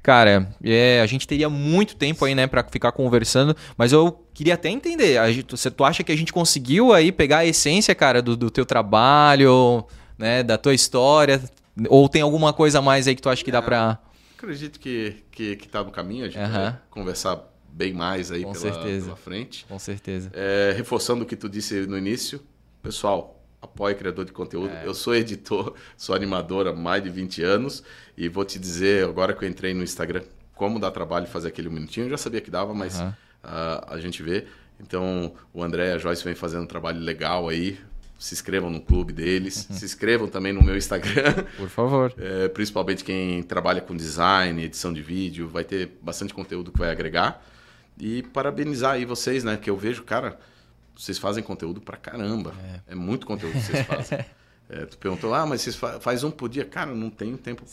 Cara, é, a gente teria muito tempo aí, né, pra ficar conversando, mas eu queria até entender. A gente, você, tu acha que a gente conseguiu aí pegar a essência, cara, do, do teu trabalho, né, da tua história? Ou tem alguma coisa a mais aí que tu acha que dá pra. Acredito que, que, que tá no caminho, a gente vai conversar bem mais aí Com pela, certeza. pela frente. Com certeza. É, reforçando o que tu disse no início, pessoal, apoie criador de conteúdo. É. Eu sou editor, sou animador há mais de 20 anos e vou te dizer, agora que eu entrei no Instagram, como dá trabalho fazer aquele minutinho. Eu já sabia que dava, mas Aham. ah, a gente vê. Então, o André e a Joyce vem fazendo um trabalho legal aí. Se inscrevam no clube deles, Uhum. se inscrevam também no meu Instagram. Por favor. É, principalmente quem trabalha com design, edição de vídeo, vai ter bastante conteúdo que vai agregar. E parabenizar aí vocês, né? Que eu vejo, cara, vocês fazem conteúdo pra caramba. É, muito conteúdo que vocês fazem. É, tu perguntou, ah, mas vocês fa faz um por dia. Cara, não tenho tempo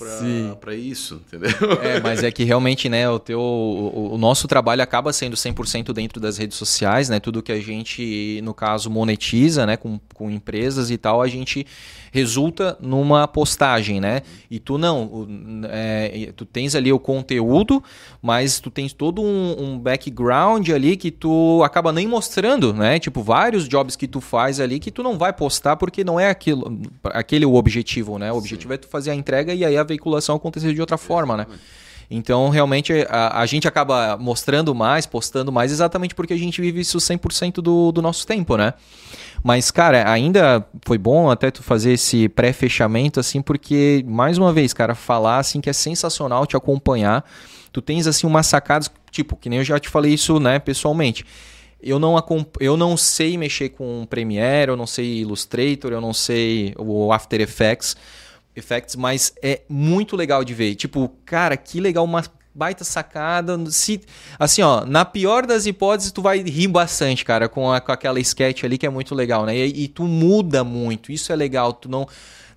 pra isso, entendeu? É, mas é que realmente, né, o teu o, o nosso trabalho acaba sendo 100% dentro das redes sociais, né? Tudo que a gente, no caso, monetiza, né, com, com empresas e tal, a gente resulta numa postagem, né? E tu não, é, tu tens ali o conteúdo, mas tu tens todo um, um background ali que tu acaba nem mostrando, né? Tipo, vários jobs que tu faz ali que tu não vai postar porque não é aquilo, aquele o objetivo, né? O objetivo é tu fazer a entrega e aí a veiculação acontecer de outra forma, né? Então, realmente, a, a gente acaba mostrando mais, postando mais, exatamente porque a gente vive isso 100% do, do nosso tempo, né? Mas, cara, ainda foi bom até tu fazer esse pré-fechamento, assim, porque, mais uma vez, cara, falar, assim, que é sensacional te acompanhar. Tu tens, assim, umas sacadas, tipo, que nem eu já te falei isso, né, pessoalmente. Eu não, eu não sei mexer com Premiere, eu não sei Illustrator, eu não sei o After Effects, Effects, mas é muito legal de ver. Tipo, cara, que legal, uma baita sacada. Se, assim, ó, na pior das hipóteses, tu vai rir bastante, cara, com, a- com aquela sketch ali que é muito legal, né? E, e tu muda muito, isso é legal. Tu não,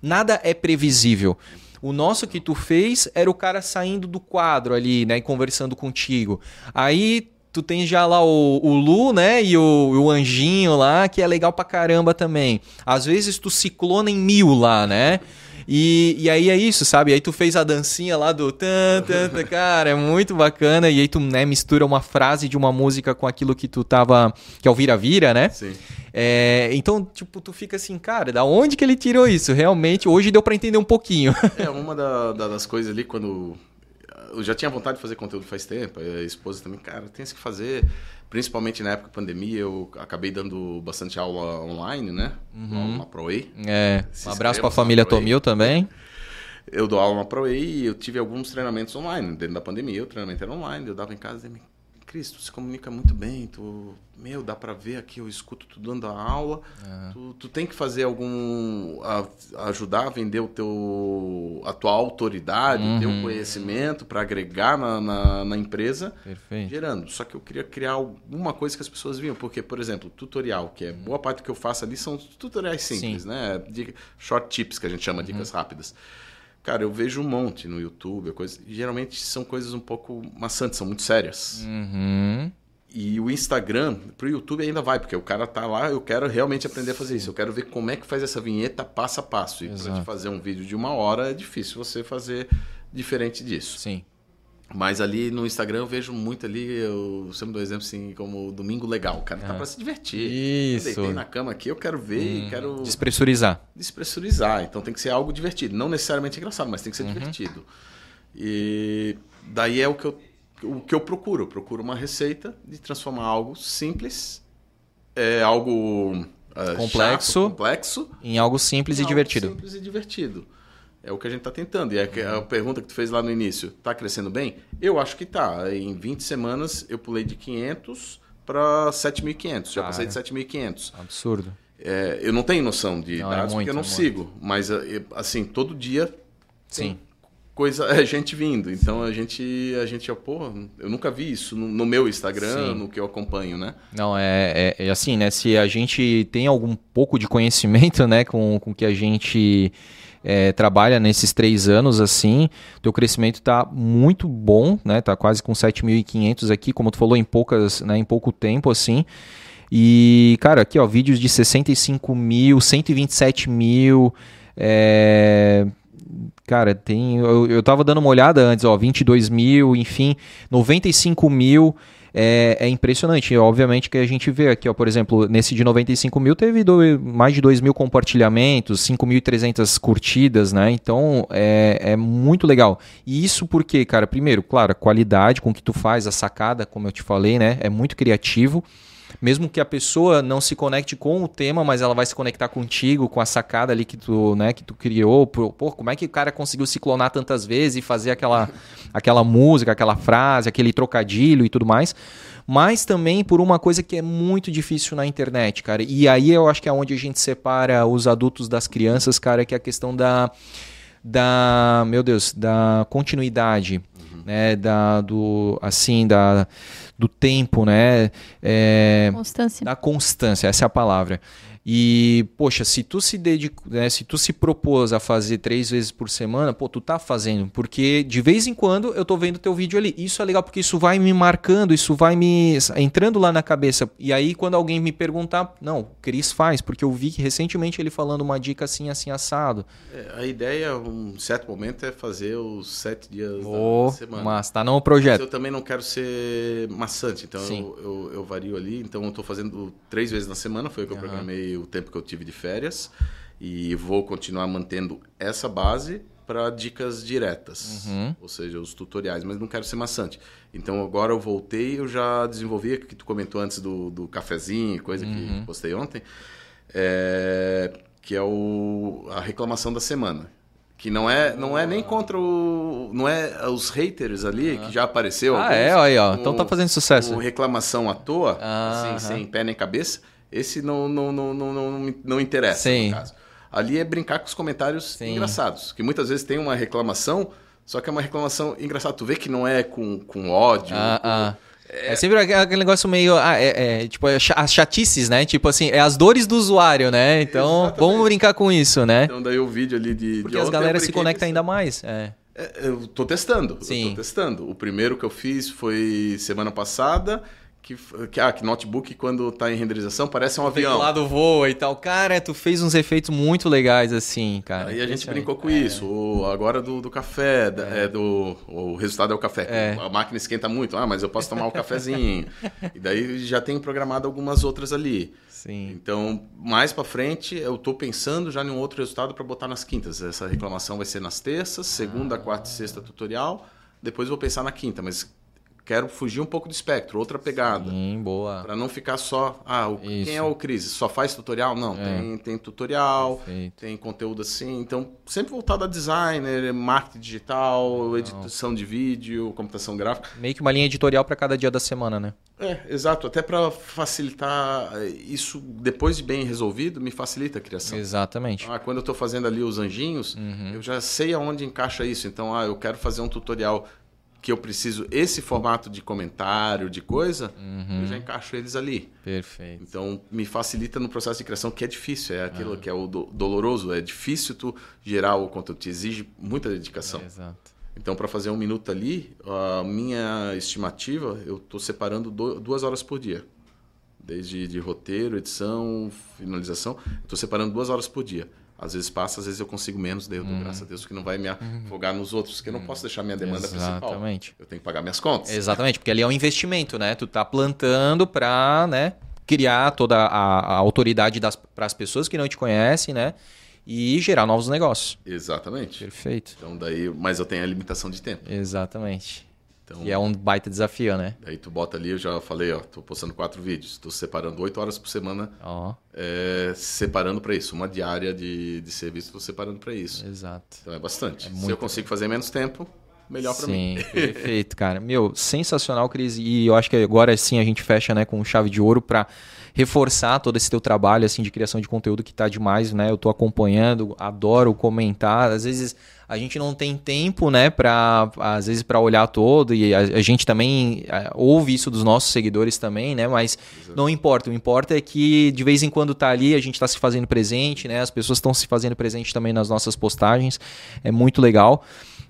nada é previsível. O nosso que tu fez era o cara saindo do quadro ali, né, e conversando contigo. Aí tu tem já lá o, o Lu, né, e o, o Anjinho lá, que é legal pra caramba também. Às vezes tu ciclona em mil lá, né? E, e aí é isso, sabe? Aí tu fez a dancinha lá do tan, tan, tan, cara, é muito bacana. E aí tu, né, mistura uma frase de uma música com aquilo que tu tava, que é o vira-vira, né? Sim. É, então, tipo, tu fica assim, cara, da onde que ele tirou isso? Realmente, hoje deu pra entender um pouquinho. É, uma da- da- das coisas ali, quando. Eu já tinha vontade de fazer conteúdo faz tempo, a esposa também, cara, tem que fazer. Principalmente na época da pandemia, eu acabei dando bastante aula online, né? Aula na ProWay. É, Se um abraço pra inscreva família. Tomil também. Eu dou aula na ProWay e eu tive alguns treinamentos online. Dentro da pandemia, o treinamento era online, eu dava em casa e Cris, tu se comunica muito bem, tu, meu, dá pra ver aqui, eu escuto tu dando a aula, tu, tu tem que fazer algum, a- ajudar a vender o teu, a tua autoridade, o teu conhecimento para agregar na, na, na empresa, Perfeito. gerando. Só que eu queria criar alguma coisa que as pessoas viam, porque, por exemplo, tutorial, que é boa parte do que eu faço ali são tutoriais simples, Sim. né? Dica- Short tips que a gente chama, dicas rápidas. Cara, eu vejo um monte no YouTube, coisa, geralmente são coisas um pouco maçantes, são muito sérias. Uhum. E o Instagram, pro YouTube ainda vai, porque o cara tá lá, eu quero realmente aprender a fazer isso. Eu quero ver como é que faz essa vinheta passo a passo. E Exato. te fazer um vídeo de uma hora é difícil você fazer diferente disso. Sim. Mas ali no Instagram eu vejo muito ali, eu sempre dou exemplo assim, como Domingo Legal. O cara tá pra se divertir. Eu. Isso. Hum. deitei na cama aqui, eu quero ver e quero Despressurizar. despressurizar. Então tem que ser algo divertido. Não necessariamente engraçado, mas tem que ser divertido. E daí é o que eu, o que eu procuro. Eu procuro uma receita de transformar algo simples, é algo é, Complexo. chato, complexo Em algo simples em e algo divertido. Simples e divertido. É o que a gente está tentando. E é que a pergunta que tu fez lá no início, está crescendo bem? Eu acho que está. Em 20 semanas eu pulei de 500 para 7.500. Já passei de 7.500. Absurdo. É, eu não tenho noção de Não, é dados muito, porque eu não é sigo. Mas, é, assim, todo dia Sim. coisa é gente vindo. Então a gente a gente, pô, eu nunca vi isso no, no meu Instagram, Sim. no que eu acompanho, né? Não, é, é, é assim, né? Se a gente tem algum pouco de conhecimento, né, com o que a gente é, trabalha nesses três anos, assim, teu crescimento tá muito bom, né? Tá quase com 7.500 aqui, como tu falou, em poucas, né, em pouco tempo, assim. E, cara, aqui, ó, vídeos de 65 mil, 127 mil, é... Cara, tem. Eu, eu tava dando uma olhada antes, ó, 22 mil, enfim, 95 mil. É, é impressionante. Obviamente que a gente vê aqui, ó, por exemplo, nesse de 95 mil teve do- mais de 2 mil compartilhamentos, 5.300 curtidas, né? Então é, é muito legal. E isso porque, cara, primeiro, claro, a qualidade com que tu faz, a sacada, como eu te falei, né? É muito criativo. Mesmo que a pessoa não se conecte com o tema, mas ela vai se conectar contigo, com a sacada ali que tu, né, que tu criou. Pô, como é que o cara conseguiu se clonar tantas vezes e fazer aquela, aquela música, aquela frase, aquele trocadilho e tudo mais. Mas também por uma coisa que é muito difícil na internet, cara. E aí eu acho que é onde a gente separa os adultos das crianças, cara, que é a questão da da, meu Deus, da continuidade, né, da do assim, da do tempo, né? É, Constância. da constância, essa é a palavra. E, poxa, se tu se dedicou, né, se tu se propôs a fazer três vezes por semana, pô, tu tá fazendo. Porque de vez em quando eu tô vendo teu vídeo ali. Isso é legal porque isso vai me marcando, isso vai me entrando lá na cabeça. E aí, quando alguém me perguntar, não, o Cris faz, porque eu vi que recentemente ele falando uma dica assim, assim, assado. É, a ideia, um certo momento, é fazer os sete dias Ô, da semana. mas tá no Mas projeto. eu também não quero ser maçante, então eu, eu, eu vario ali. Então eu estou fazendo três vezes na semana, foi o que eu Aham. O tempo que eu tive de férias. E vou continuar mantendo essa base para dicas diretas, Uhum. ou seja, os tutoriais, mas não quero ser maçante. Então agora eu voltei, eu já desenvolvi, que tu comentou antes do, do cafezinho, coisa Uhum. que postei ontem, é, que é o, a reclamação da semana. Que não é, não é nem contra o. Não é os haters ali, que já apareceu. Ah, alguns, é, aí, ó. Então tá fazendo sucesso. com reclamação à toa, Ah, assim, sem pé nem cabeça. Esse não, não, não, não, não, não interessa, Sim. no caso. Ali é brincar com os comentários Sim. engraçados. Que muitas vezes tem uma reclamação, só que é uma reclamação engraçada. Tu vê que não é com, com ódio. Ah, com- ah. É sempre aquele negócio meio. ah, é, é, tipo, é as chatices, né? Tipo assim, é as dores do usuário, né? Então, Exatamente. vamos brincar com isso, né? Então daí o vídeo ali de. Porque de as galera se com ainda mais. É. É, Eu tô testando. Sim. Eu tô testando. O primeiro que eu fiz foi semana passada, que, que, ah, que notebook, quando tá em renderização, parece um avião. lado voa e tal. Cara, tu fez uns efeitos muito legais assim, cara. Aí a gente brincou com isso. O, agora do, do café, da- é, do, o resultado é o café. É. A máquina esquenta muito. Ah, mas eu posso tomar o cafezinho. e daí já tem programado algumas outras ali. Sim. Então, mais pra frente, eu tô pensando já em um outro resultado para botar nas quintas. Essa reclamação vai ser nas terças, segunda, quarta e sexta tutorial. Depois eu vou pensar na quinta, mas quero fugir um pouco do espectro, outra pegada. Sim, boa. Pra não ficar só, ah, o- quem é o Cris? Só faz tutorial? Não, É. tem, tem tutorial, Perfeito. tem conteúdo assim. Então, sempre voltado a designer, marketing digital, edição de vídeo, computação gráfica. Meio que uma linha editorial pra cada dia da semana, né? É, exato. Até para facilitar isso, depois de bem resolvido, me facilita a criação. Exatamente. Ah, quando eu estou fazendo ali os anjinhos, Uhum. eu já sei aonde encaixa isso. Então, ah, eu quero fazer um tutorial que eu preciso esse formato de comentário, de coisa, Uhum. eu já encaixo eles ali. Perfeito. Então, me facilita no processo de criação, que é difícil, é Ah. aquilo que é o do- doloroso, é difícil tu gerar o conteúdo, te exige muita dedicação. Exato. Então, para fazer um minuto ali, a minha estimativa, eu estou separando do- duas horas por dia. Desde de roteiro, edição, finalização, estou separando duas horas por dia. Às vezes passa, às vezes eu consigo menos, daí eu dou graças a Deus que não vai me afogar nos outros, que eu não posso deixar minha demanda principal. Exatamente. Eu tenho que pagar minhas contas. Exatamente, porque ali é um investimento, né? Tu tá plantando pra, né, criar toda a, a autoridade para as pessoas que não te conhecem, né? E gerar novos negócios. Exatamente. Perfeito. Então daí, mas eu tenho a limitação de tempo. Exatamente. Então, E é um baita desafio, né? Aí tu bota ali, eu já falei, ó, tô postando quatro vídeos, tô separando oito horas por semana, Ó, é, separando para isso. Uma diária de, de serviço, tô separando para isso. exato. Então é bastante. Se muito eu consigo fazer menos tempo, melhor para mim. Perfeito, cara. Meu, sensacional, Cris. E eu acho que agora sim a gente fecha, né, com chave de ouro para reforçar todo esse teu trabalho assim de criação de conteúdo que tá demais, né? Eu tô acompanhando, adoro comentar. Às vezes a gente não tem tempo, né, para às vezes para olhar todo e a, a gente também é, ouve isso dos nossos seguidores também, né? Mas não importa, o importa é que de vez em quando tá ali, a gente tá se fazendo presente, né? As pessoas estão se fazendo presente também nas nossas postagens. É muito legal.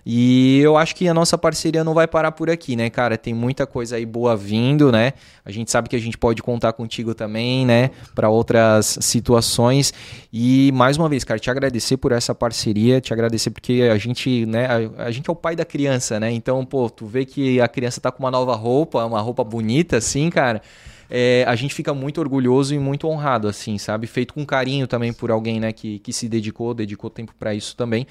E eu acho que a nossa parceria não vai parar por aqui, né, cara? Tem muita coisa aí boa vindo, né? A gente sabe que a gente pode contar contigo também, né, para outras situações. E mais uma vez, cara, te agradecer por essa parceria, te agradecer porque a gente, né, a, a gente é o pai da criança, né? Então, pô, tu vê que a criança tá com uma nova roupa, uma roupa bonita assim, cara. É, a gente fica muito orgulhoso e muito honrado, assim, sabe? Feito com carinho também por alguém, né, que, que se dedicou, dedicou tempo para isso também.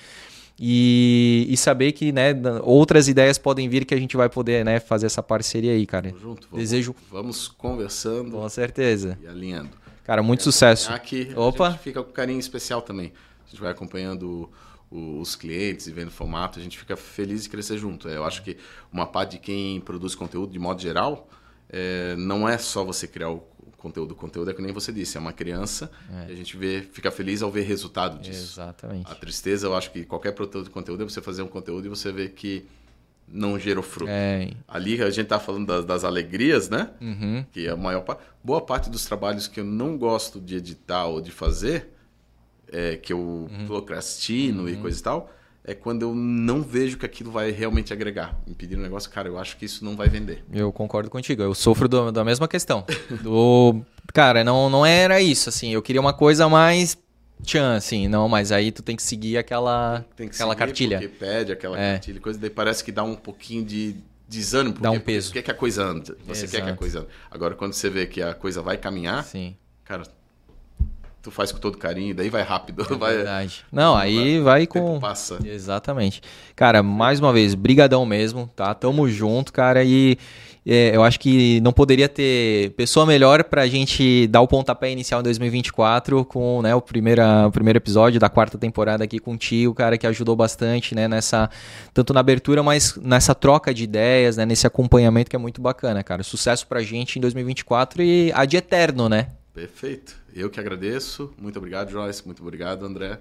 E, e saber que né, outras ideias podem vir que a gente vai poder né, fazer essa parceria aí, cara. Junto, vamos, Desejo. Vamos conversando Com certeza. e alinhando. Cara, muito sucesso. Aqui Opa. a gente fica com carinho especial também. A gente vai acompanhando os clientes e vendo o formato, a gente fica feliz de crescer junto. É, Eu acho que uma parte de quem produz conteúdo, de modo geral, é, não é só você criar o conteúdo. O conteúdo é que nem você disse, é uma criança e a gente vê, fica feliz ao ver resultado disso. Exatamente. A tristeza, eu acho que qualquer produtor de conteúdo é você fazer um conteúdo e você ver que não gerou fruto. É, Ali a gente tá falando das, das alegrias, né? uhum, Que a maior parte, boa parte dos trabalhos que eu não gosto de editar ou de fazer, é, que eu Uhum. procrastino e coisa e tal, é quando eu não vejo que aquilo vai realmente agregar. Me pedir um negócio, cara, eu acho que isso não vai vender. eu concordo contigo. Eu sofro do- da mesma questão. Do, cara, não, não era isso, assim. Eu queria uma coisa mais tchan, assim. Não, mas aí tu tem que seguir aquela, Tem que aquela seguir cartilha. Porque pede aquela É. cartilha, coisa, daí parece que dá um pouquinho de desânimo. Dá um porque peso. Você quer que a coisa ande. Você quer que a Exato. coisa ande. Agora, quando você vê que a coisa vai caminhar, Sim. cara, tu faz com todo carinho, daí vai rápido. vai, Verdade. Não, aí vai tempo com. passa. Exatamente. Cara, mais uma vez, brigadão mesmo, tá? Tamo junto, cara, e é, eu acho que não poderia ter pessoa melhor pra gente dar o pontapé inicial em 2024 com né, o, primeira, o primeiro episódio da quarta temporada aqui contigo, cara, que ajudou bastante, né, nessa, tanto na abertura, mas nessa troca de ideias, né, nesse acompanhamento que é muito bacana, cara. Sucesso pra gente em 2024 e a de eterno, né? Perfeito. Eu que agradeço. Muito obrigado, Joyce. Muito obrigado, André.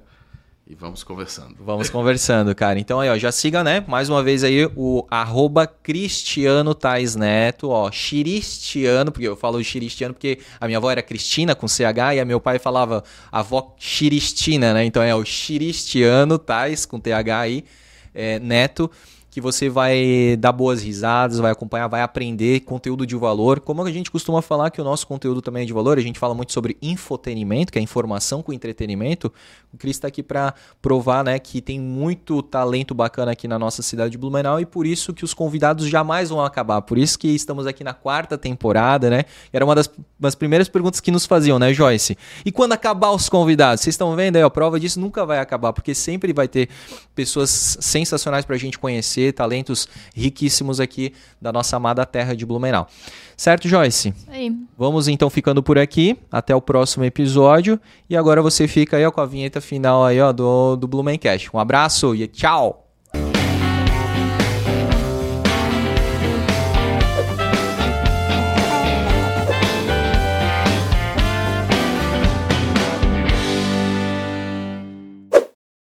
E vamos conversando. Vamos conversando, cara. Então aí, ó, já siga, né? Mais uma vez aí o arroba Cristiano Tais Neto, ó, Xiristiano, porque eu falo Xiristiano porque a minha avó era Cristina com CH e a meu pai falava avó Xiristina, né? Então é o Xiristiano Tais com TH aí, é, Neto que você vai dar boas risadas, vai acompanhar, vai aprender conteúdo de valor. Como a gente costuma falar que o nosso conteúdo também é de valor, a gente fala muito sobre infotenimento, que é informação com entretenimento. O Cris está aqui para provar né, que tem muito talento bacana aqui na nossa cidade de Blumenau e por isso que os convidados jamais vão acabar. Por isso que estamos aqui na quarta temporada, né? Era uma das, das primeiras perguntas que nos faziam, né, Joyce? E quando acabar os convidados? Vocês estão vendo aí, a prova disso nunca vai acabar, porque sempre vai ter pessoas sensacionais para a gente conhecer, talentos riquíssimos aqui da nossa amada terra de Blumenau. Certo, Joyce? Isso aí. Vamos então ficando por aqui. Até o próximo episódio. E agora você fica aí ó, com a vinheta final aí, ó, do, do Blumencast. Um abraço e tchau!